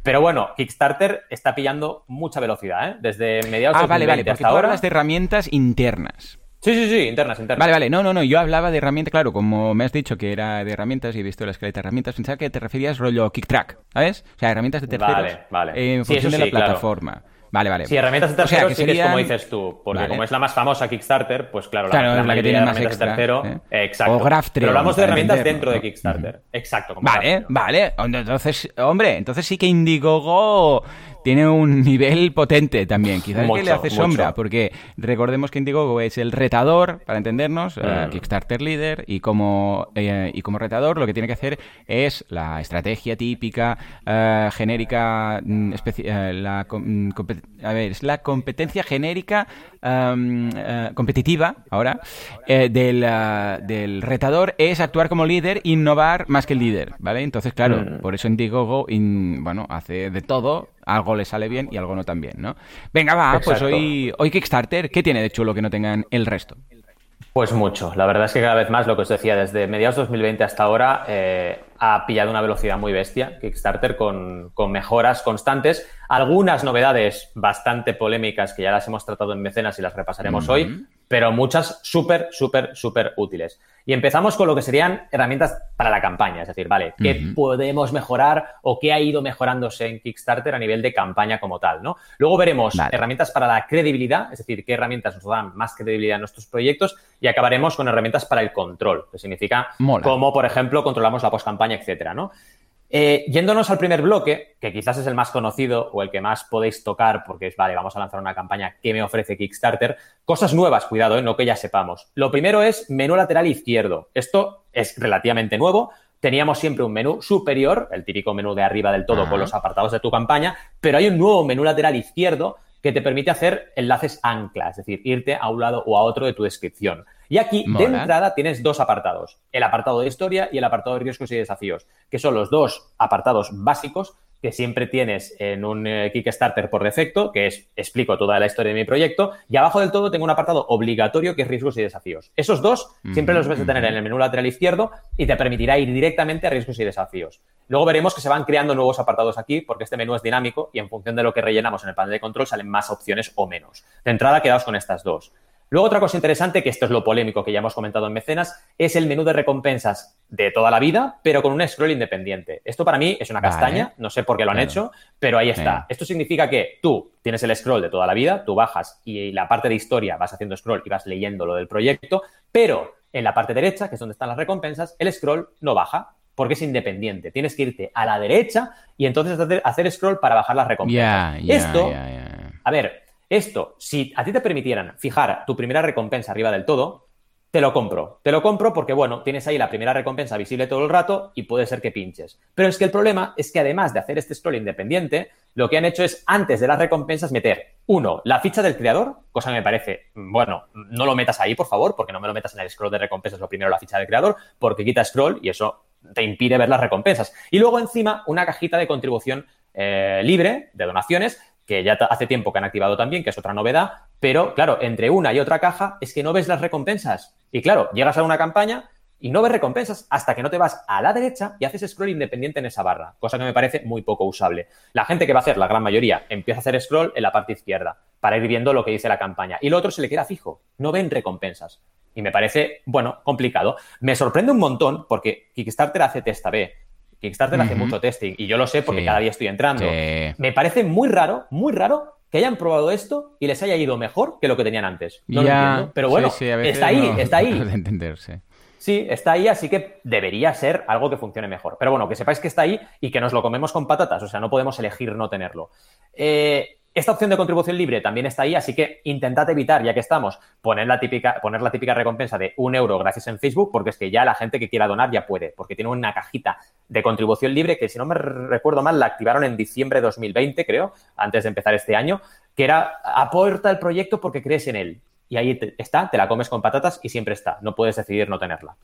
A: Pero bueno, Kickstarter está pillando mucha velocidad, ¿eh? Desde mediados
B: ah,
A: de
B: vale, vale, porque tú hablas de herramientas internas.
A: Sí, sí, sí, internas, internas.
B: Vale, vale, no, no, no, yo hablaba de herramientas, claro, como me has dicho que era de herramientas y he visto la escaleta de herramientas, pensaba que te referías rollo KickTrack, ¿sabes? O sea, herramientas de terceros
A: vale, vale.
B: en función de la plataforma. Vale, vale.
A: Sí, herramientas de tercero o sea, que sí es como dices tú, porque como es la más famosa Kickstarter, pues claro,
B: la,
A: la,
B: la que tiene más
A: extra, de tercero,
B: ¿eh?
A: exacto.
B: O Graph
A: Pero hablamos de herramientas dentro de Kickstarter. Exacto. Como
B: vale, vale. Entonces, hombre, entonces sí que Indiegogo tiene un nivel potente también. Quizás
A: mucho,
B: que le hace sombra, porque recordemos que Indiegogo es el retador, para entendernos, mm. uh, Kickstarter líder, y como, eh, y como retador lo que tiene que hacer es la estrategia típica, uh, genérica, uh, la, a ver, es la competencia genérica um, competitiva, ahora, eh, del, del, retador es actuar como líder, innovar más que el líder, ¿vale? Entonces, claro, mm. por eso Indiegogo, in, bueno, hace de todo algo le sale bien y algo no tan bien, ¿no? Venga, va, Exacto. pues hoy, hoy Kickstarter, ¿qué tiene de chulo que no tengan el resto?
A: Pues mucho. La verdad es que cada vez más, lo que os decía, desde mediados de 2020 hasta ahora, eh, ha pillado una velocidad muy bestia Kickstarter con, con, mejoras constantes. Algunas novedades bastante polémicas que ya las hemos tratado en mecenas y las repasaremos mm -hmm. hoy, pero muchas súper, súper, súper útiles. Y empezamos con lo que serían herramientas para la campaña, es decir, vale, ¿qué uh -huh. podemos mejorar o qué ha ido mejorándose en Kickstarter a nivel de campaña como tal, ¿no? Luego veremos vale. herramientas para la credibilidad, es decir, qué herramientas nos dan más credibilidad a nuestros proyectos y acabaremos con herramientas para el control, que significa
B: Mola.
A: cómo, por ejemplo, controlamos la postcampaña, etcétera, ¿no? Eh, yéndonos al primer bloque, que quizás es el más conocido o el que más podéis tocar, porque es, vale, vamos a lanzar una campaña que me ofrece Kickstarter. Cosas nuevas, cuidado, ¿eh? no que ya sepamos. Lo primero es menú lateral izquierdo. Esto es relativamente nuevo. Teníamos siempre un menú superior, el típico menú de arriba del todo con los apartados de tu campaña, pero hay un nuevo menú lateral izquierdo que te permite hacer enlaces ancla, es decir, irte a un lado o a otro de tu descripción. Y aquí, Mola. de entrada, tienes dos apartados. El apartado de historia y el apartado de riesgos y desafíos, que son los dos apartados básicos que siempre tienes en un eh, Kickstarter por defecto, que es explico toda la historia de mi proyecto, y abajo del todo tengo un apartado obligatorio que es riesgos y desafíos. Esos dos mm -hmm. siempre los vas a tener en el menú lateral izquierdo y te permitirá ir directamente a riesgos y desafíos. Luego veremos que se van creando nuevos apartados aquí porque este menú es dinámico y en función de lo que rellenamos en el panel de control salen más opciones o menos. De entrada quedaos con estas dos. Luego, otra cosa interesante, que esto es lo polémico que ya hemos comentado en Mecenas, es el menú de recompensas de toda la vida, pero con un scroll independiente. Esto para mí es una castaña, no sé por qué lo han claro. hecho, pero ahí está. Esto significa que tú tienes el scroll de toda la vida, tú bajas y la parte de historia vas haciendo scroll y vas leyendo lo del proyecto, pero en la parte derecha, que es donde están las recompensas, el scroll no baja, porque es independiente. Tienes que irte a la derecha y entonces hacer scroll para bajar las recompensas.
B: Yeah, yeah,
A: Esto,
B: yeah,
A: a ver, esto, si a ti te permitieran fijar tu primera recompensa arriba del todo, te lo compro. Te lo compro porque, bueno, tienes ahí la primera recompensa visible todo el rato y puede ser que pinches. Pero es que el problema es que además de hacer este scroll independiente, lo que han hecho es, antes de las recompensas, meter, uno, la ficha del creador, cosa que me parece, bueno, no lo metas ahí, por favor, porque no me lo metas en el scroll de recompensas, lo primero la ficha del creador, porque quita scroll y eso te impide ver las recompensas. Y luego encima una cajita de contribución eh, libre, de donaciones, que ya hace tiempo que han activado también, que es otra novedad, pero claro, entre una y otra caja es que no ves las recompensas. Y claro, llegas a una campaña y no ves recompensas hasta que no te vas a la derecha y haces scroll independiente en esa barra, cosa que me parece muy poco usable. La gente que va a hacer, la gran mayoría, empieza a hacer scroll en la parte izquierda para ir viendo lo que dice la campaña. Y lo otro se le queda fijo, no ven recompensas. Y me parece, bueno, complicado. Me sorprende un montón porque Kickstarter hace testa B Kickstarter uh -huh. hace mucho testing y yo lo sé porque sí. cada día estoy entrando. Sí. Me parece muy raro, muy raro que hayan probado esto y les haya ido mejor que lo que tenían antes. No
B: ya,
A: lo entiendo. Pero bueno,
B: sí,
A: está ahí,
B: no,
A: está ahí.
B: De entenderse.
A: Sí, está ahí, así que debería ser algo que funcione mejor. Pero bueno, que sepáis que está ahí y que nos lo comemos con patatas, o sea, no podemos elegir no tenerlo. Eh, esta opción de contribución libre también está ahí, así que intentad evitar, ya que estamos, poner la típica, poner la típica recompensa de un euro gracias en Facebook, porque es que ya la gente que quiera donar ya puede, porque tiene una cajita de contribución libre que, si no me recuerdo mal, la activaron en diciembre de 2020, creo, antes de empezar este año, que era aporta el proyecto porque crees en él. Y ahí te, está, te la comes con patatas y siempre está, no puedes decidir no tenerla.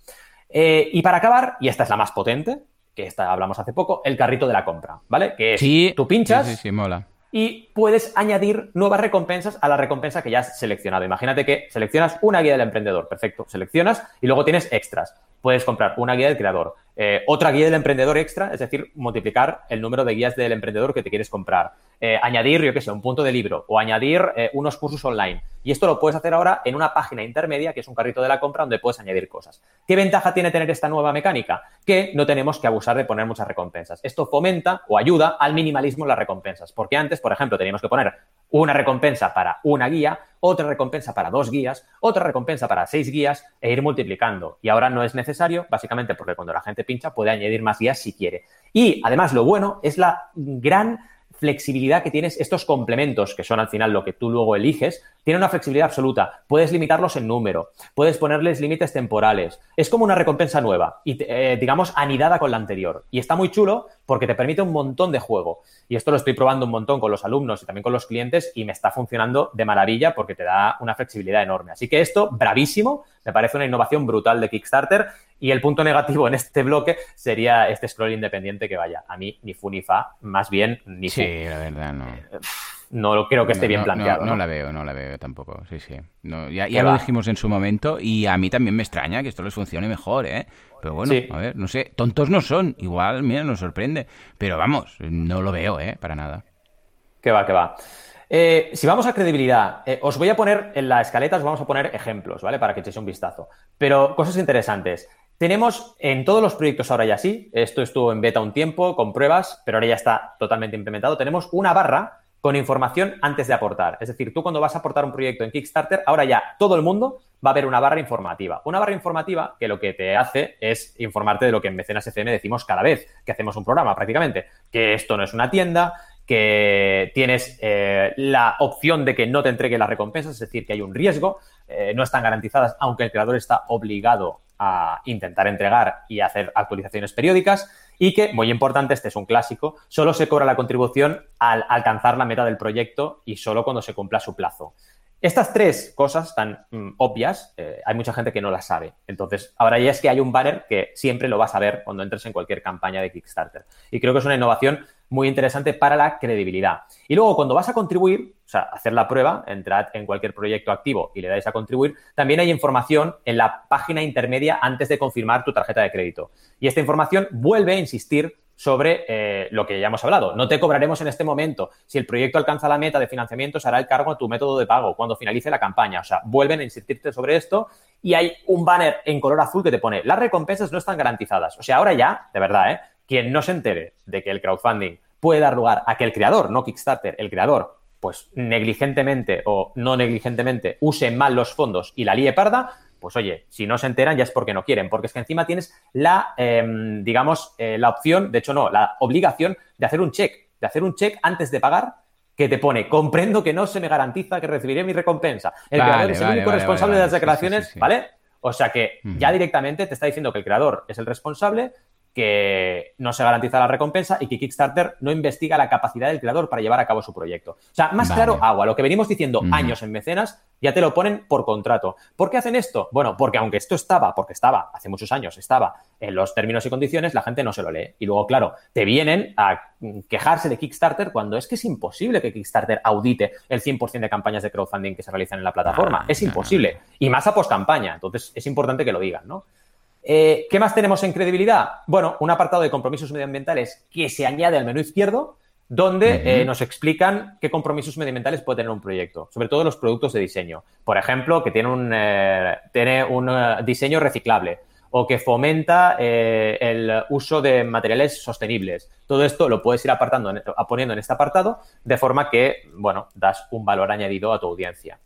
A: Eh, y para acabar, y esta es la más potente, que esta hablamos hace poco, el carrito de la compra, ¿vale? Que es,
B: sí,
A: tú pinchas...
B: Sí, sí, sí, mola
A: y puedes añadir nuevas recompensas a la recompensa que ya has seleccionado. Imagínate que seleccionas una guía del emprendedor, perfecto, seleccionas y luego tienes extras. puedes comprar una guía del creador, eh, otra guía del emprendedor extra, es decir, multiplicar el número de guías del emprendedor que te quieres comprar. Eh, añadir, yo qué sé, un punto de libro o añadir eh, unos cursos online. Y esto lo puedes hacer ahora en una página intermedia, que es un carrito de la compra, donde puedes añadir cosas. ¿Qué ventaja tiene tener esta nueva mecánica? Que no tenemos que abusar de poner muchas recompensas. Esto fomenta o ayuda al minimalismo en las recompensas. Porque antes, por ejemplo, teníamos que poner una recompensa para una guía, otra recompensa para dos guías, otra recompensa para seis guías e ir multiplicando. Y ahora no es necesario, básicamente porque cuando la gente pincha puede añadir más guías si quiere. Y además lo bueno es la gran flexibilidad que tienes estos complementos, que son al final lo que tú luego eliges, tienen una flexibilidad absoluta. Puedes limitarlos en número, puedes ponerles límites temporales. Es como una recompensa nueva y, eh, digamos, anidada con la anterior. Y está muy chulo porque te permite un montón de juego. Y esto lo estoy probando un montón con los alumnos y también con los clientes y me está funcionando de maravilla porque te da una flexibilidad enorme. Así que esto, bravísimo, me parece una innovación brutal de Kickstarter y el punto negativo en este bloque sería este scroll independiente que vaya, a mí ni fu ni fa, más bien ni
B: fu. Sí, la verdad, no.
A: Eh, no creo que esté bien planteado.
B: No, la veo, no la veo tampoco. Sí, sí. ya, ya lo dijimos en su momento y a mí también me extraña que esto les funcione mejor, ¿eh? Pero bueno, a ver, no sé, tontos no son. Igual, mira, nos sorprende. Pero vamos, no lo veo, ¿eh? Para nada.
A: Que va, que va. Eh, si vamos a credibilidad, eh, os voy a poner en la escaleta, os vamos a poner ejemplos, ¿vale? Para que echéis un vistazo. Pero cosas interesantes. Tenemos en todos los proyectos ahora ya sí, esto estuvo en beta un tiempo con pruebas, pero ahora ya está totalmente implementado. Tenemos una barra con información antes de aportar. Es decir, tú cuando vas a aportar un proyecto en Kickstarter, ahora ya todo el mundo va a ver una barra informativa. Una barra informativa que lo que te hace es informarte de lo que en Mecenas FM decimos cada vez que hacemos un programa prácticamente, que esto no es una tienda, que tienes eh, la opción de que no te entregue las recompensas, es decir, que hay un riesgo, eh, no están garantizadas, aunque el creador está obligado a intentar entregar y hacer actualizaciones periódicas y que, muy importante, este es un clásico, solo se cobra la contribución al alcanzar la meta del proyecto y solo cuando se cumpla su plazo. Estas tres cosas tan mm, obvias, eh, hay mucha gente que no las sabe. Entonces, ahora ya es que hay un banner que siempre lo vas a ver cuando entres en cualquier campaña de Kickstarter. Y creo que es una innovación muy interesante para la credibilidad. Y luego, cuando vas a contribuir, o sea, hacer la prueba, entrad en cualquier proyecto activo y le dais a contribuir, también hay información en la página intermedia antes de confirmar tu tarjeta de crédito. Y esta información vuelve a insistir sobre eh, lo que ya hemos hablado. No te cobraremos en este momento. Si el proyecto alcanza la meta de financiamiento, se hará el cargo a tu método de pago cuando finalice la campaña. O sea, vuelven a insistirte sobre esto y hay un banner en color azul que te pone las recompensas no están garantizadas. O sea, ahora ya, de verdad, ¿eh? Quien no se entere de que el crowdfunding puede dar lugar a que el creador, no Kickstarter, el creador, pues negligentemente o no negligentemente use mal los fondos y la líe parda, pues oye, si no se enteran ya es porque no quieren, porque es que encima tienes la, em, digamos, eh, la opción, de hecho no, la obligación de hacer un check, de hacer un check antes de pagar que te pone, comprendo que no se me garantiza que recibiré mi recompensa. El creador es el único responsable de las declaraciones, ¿vale? O sea que ya directamente te está diciendo que el creador es el responsable, que no se garantiza la recompensa y que Kickstarter no investiga la capacidad del creador para llevar a cabo su proyecto. O sea, más claro, agua. Lo que venimos diciendo años en mecenas, ya te lo ponen por contrato. ¿Por qué hacen esto? Bueno, porque aunque esto estaba, porque estaba, hace muchos años estaba en los términos y condiciones, la gente no se lo lee. Y luego, claro, te vienen a quejarse de Kickstarter cuando es que es imposible que Kickstarter audite el 100% de campañas de crowdfunding que se realizan en la plataforma. es imposible. Y más a post campaña. Entonces, es importante que lo digan, ¿no? Eh, ¿Qué más tenemos en credibilidad? Bueno, un apartado de compromisos medioambientales que se añade al menú izquierdo, donde eh, nos explican qué compromisos medioambientales puede tener un proyecto, sobre todo los productos de diseño. Por ejemplo, que tiene un, eh, tiene un diseño reciclable o que fomenta el uso de materiales sostenibles. Todo esto lo puedes ir apartando, poniendo en este apartado, de forma que, bueno, das un valor añadido a tu audiencia.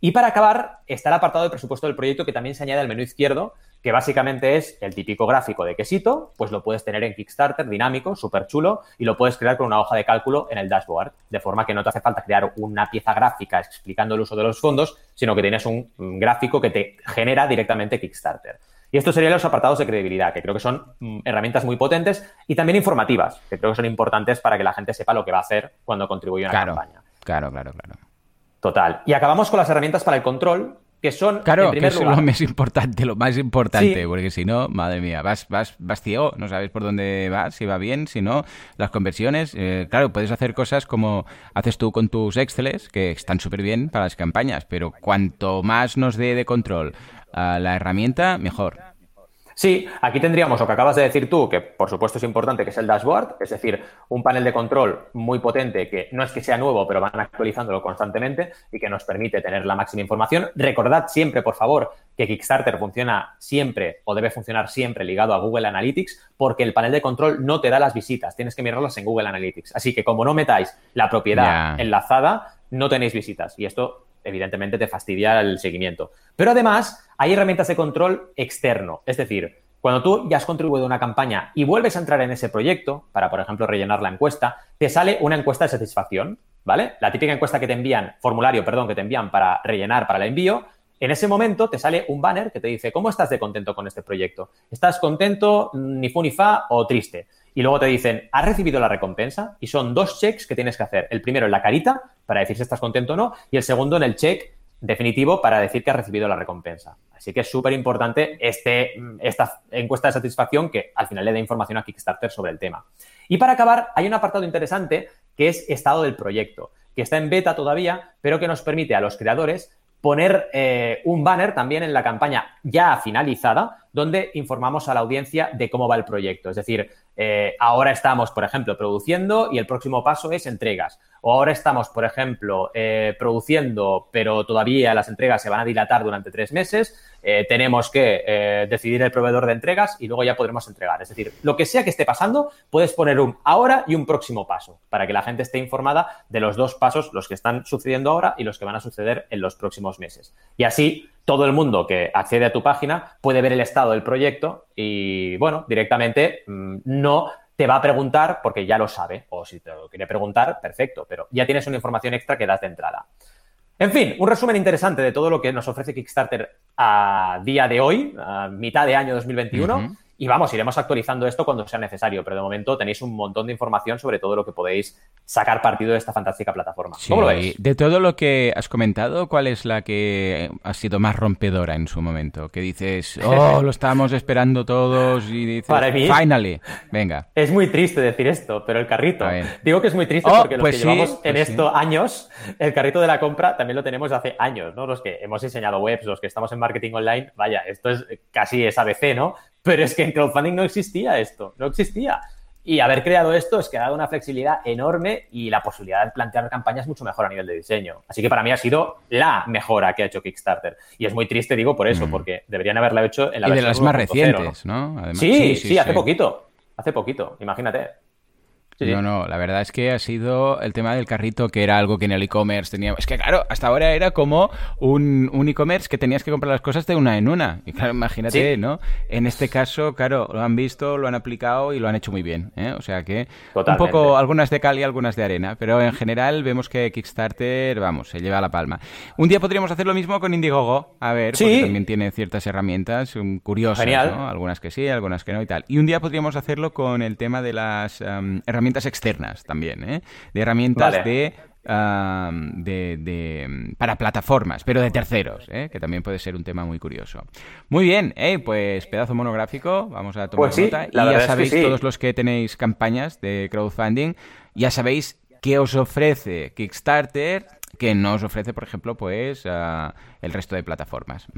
A: Y para acabar, está el apartado de presupuesto del proyecto que también se añade al menú izquierdo, que básicamente es el típico gráfico de quesito, pues lo puedes tener en Kickstarter, dinámico, súper chulo, y lo puedes crear con una hoja de cálculo en el dashboard, de forma que no te hace falta crear una pieza gráfica explicando el uso de los fondos, sino que tienes un gráfico que te genera directamente Kickstarter. Y estos serían los apartados de credibilidad, que creo que son mm, herramientas muy potentes y también informativas, que creo que son importantes para que la gente sepa lo que va a hacer cuando contribuye a una campaña.
B: Claro, claro, claro.
A: Total. Y acabamos con las herramientas para el control, que son,
B: claro, que es lo más importante, lo más importante, porque si no, madre mía, vas, vas, vas ciego, no sabes por dónde vas, si va bien, si no, las conversiones, eh, claro, puedes hacer cosas como haces tú con tus Exceles, que están súper bien para las campañas, pero cuanto más nos dé de control a la herramienta, mejor.
A: Sí, aquí tendríamos lo que acabas de decir tú, que por supuesto es importante, que es el dashboard, es decir, un panel de control muy potente que no es que sea nuevo, pero van actualizándolo constantemente y que nos permite tener la máxima información. Recordad siempre, por favor, que Kickstarter funciona siempre o debe funcionar siempre ligado a Google Analytics, porque el panel de control no te da las visitas, tienes que mirarlas en Google Analytics. Así que como no metáis la propiedad enlazada, no tenéis visitas. Y esto evidentemente te fastidia el seguimiento. Pero además hay herramientas de control externo, es decir, cuando tú ya has contribuido a una campaña y vuelves a entrar en ese proyecto para, por ejemplo, rellenar la encuesta, te sale una encuesta de satisfacción, ¿vale? La típica encuesta que te envían, formulario, perdón, que te envían para rellenar para el envío. En ese momento te sale un banner que te dice, ¿cómo estás de contento con este proyecto? ¿Estás contento, ni fu ni fa o triste? y luego te dicen, ¿has recibido la recompensa? Y son dos checks que tienes que hacer. El primero en la carita, para decir si estás contento o no, y el segundo en el check definitivo para decir que has recibido la recompensa. Así que es súper importante este, esta encuesta de satisfacción que al final le da información a Kickstarter sobre el tema. Y para acabar, hay un apartado interesante que es estado del proyecto, que está en beta todavía, pero que nos permite a los creadores poner eh, un banner también en la campaña ya finalizada, donde informamos a la audiencia de cómo va el proyecto. Es decir, eh, ahora estamos, por ejemplo, produciendo y el próximo paso es entregas. O ahora estamos, por ejemplo, eh, produciendo, pero todavía las entregas se van a dilatar durante tres meses. Eh, tenemos que decidir el proveedor de entregas y luego ya podremos entregar. Es decir, lo que sea que esté pasando, puedes poner un ahora y un próximo paso para que la gente esté informada de los dos pasos, los que están sucediendo ahora y los que van a suceder en los próximos meses. Y así todo el mundo que accede a tu página puede ver el estado del proyecto y, bueno, directamente mm, no te va a preguntar porque ya lo sabe. O si te lo quiere preguntar, perfecto, pero ya tienes una información extra que das de entrada. En fin, un resumen interesante de todo lo que nos ofrece Kickstarter a día de hoy, a mitad de año 2021. Y vamos, iremos actualizando esto cuando sea necesario, pero de momento tenéis un montón de información sobre todo lo que podéis sacar partido de esta fantástica plataforma. ¿Cómo lo veis?
B: De todo lo que has comentado, ¿cuál es la que ha sido más rompedora en su momento? Que dices, oh, lo estábamos esperando todos y dices, Para mí, finally, venga.
A: Es muy triste decir esto, pero el carrito. Digo que es muy triste oh, porque los pues que llevamos en pues esto años, el carrito de la compra también lo tenemos hace años, ¿no? Los que hemos diseñado webs, los que estamos en marketing online, vaya, esto es casi es ABC, ¿no? Pero es que en crowdfunding no existía esto, no existía. Y haber creado esto es que ha dado una flexibilidad enorme y la posibilidad de plantear campañas mucho mejor a nivel de diseño. Así que para mí ha sido la mejora que ha hecho Kickstarter. Y es muy triste, digo, por eso, mm. porque deberían haberla hecho en la
B: y de las más recientes, ¿no?
A: sí, sí, hace poquito. Hace poquito, imagínate.
B: No, no, la verdad es que ha sido el tema del carrito, que era algo que en el e-commerce teníamos. Es que, claro, hasta ahora era como un, un e-commerce que tenías que comprar las cosas de una en una. Y claro, imagínate, ¿no? En este caso, claro, lo han visto, lo han aplicado y lo han hecho muy bien. ¿eh? O sea que un poco, algunas de cal y algunas de arena. Pero en general vemos que Kickstarter, vamos, se lleva la palma. Un día podríamos hacer lo mismo con Indiegogo. A ver, porque también tiene ciertas herramientas curiosas, ¿no? Algunas que sí, algunas que no y tal. Y un día podríamos hacerlo con el tema de las herramientas herramientas externas también, ¿eh? de herramientas de, de, para plataformas, pero de terceros, ¿eh? que también puede ser un tema muy curioso. Muy bien, ¿eh? pues pedazo monográfico, vamos a tomar pues nota. y ya sabéis, todos los que tenéis campañas de crowdfunding, ya sabéis qué os ofrece Kickstarter, que no os ofrece, por ejemplo, pues el resto de plataformas.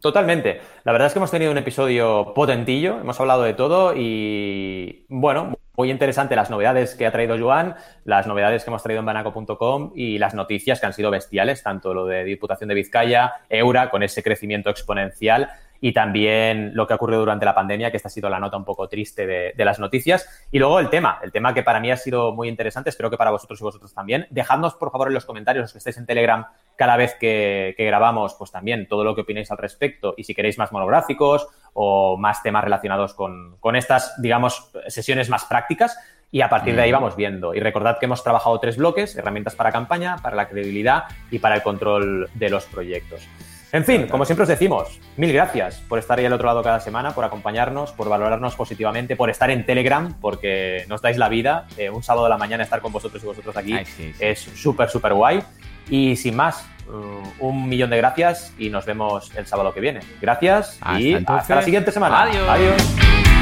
A: Totalmente. La verdad es que hemos tenido un episodio potentillo, hemos hablado de todo y bueno, muy interesante las novedades que ha traído Joan, las novedades que hemos traído en banaco.com y las noticias que han sido bestiales, tanto lo de Diputación de Vizcaya, Eura, con ese crecimiento exponencial y también lo que ha ocurrido durante la pandemia, que esta ha sido la nota un poco triste de, las noticias. Y luego el tema, el tema que para mí ha sido muy interesante, espero que para vosotros y vosotros también. Dejadnos, por favor, en los comentarios, los que estéis en Telegram, cada vez que, grabamos, pues también todo lo que opinéis al respecto y si queréis más monográficos o más temas relacionados con, con estas, digamos, sesiones más prácticas. Y a partir de ahí vamos viendo. Y recordad que hemos trabajado tres bloques, herramientas para campaña, para la credibilidad y para el control de los proyectos. En fin, como siempre os decimos, mil gracias por estar ahí al otro lado cada semana, por acompañarnos, por valorarnos positivamente, por estar en Telegram, porque nos dais la vida. Eh, un sábado de la mañana estar con vosotros y vosotros aquí es súper, súper guay. Y sin más, uh, un millón de gracias y nos vemos el sábado que viene. Gracias y hasta la siguiente semana.
B: Adiós.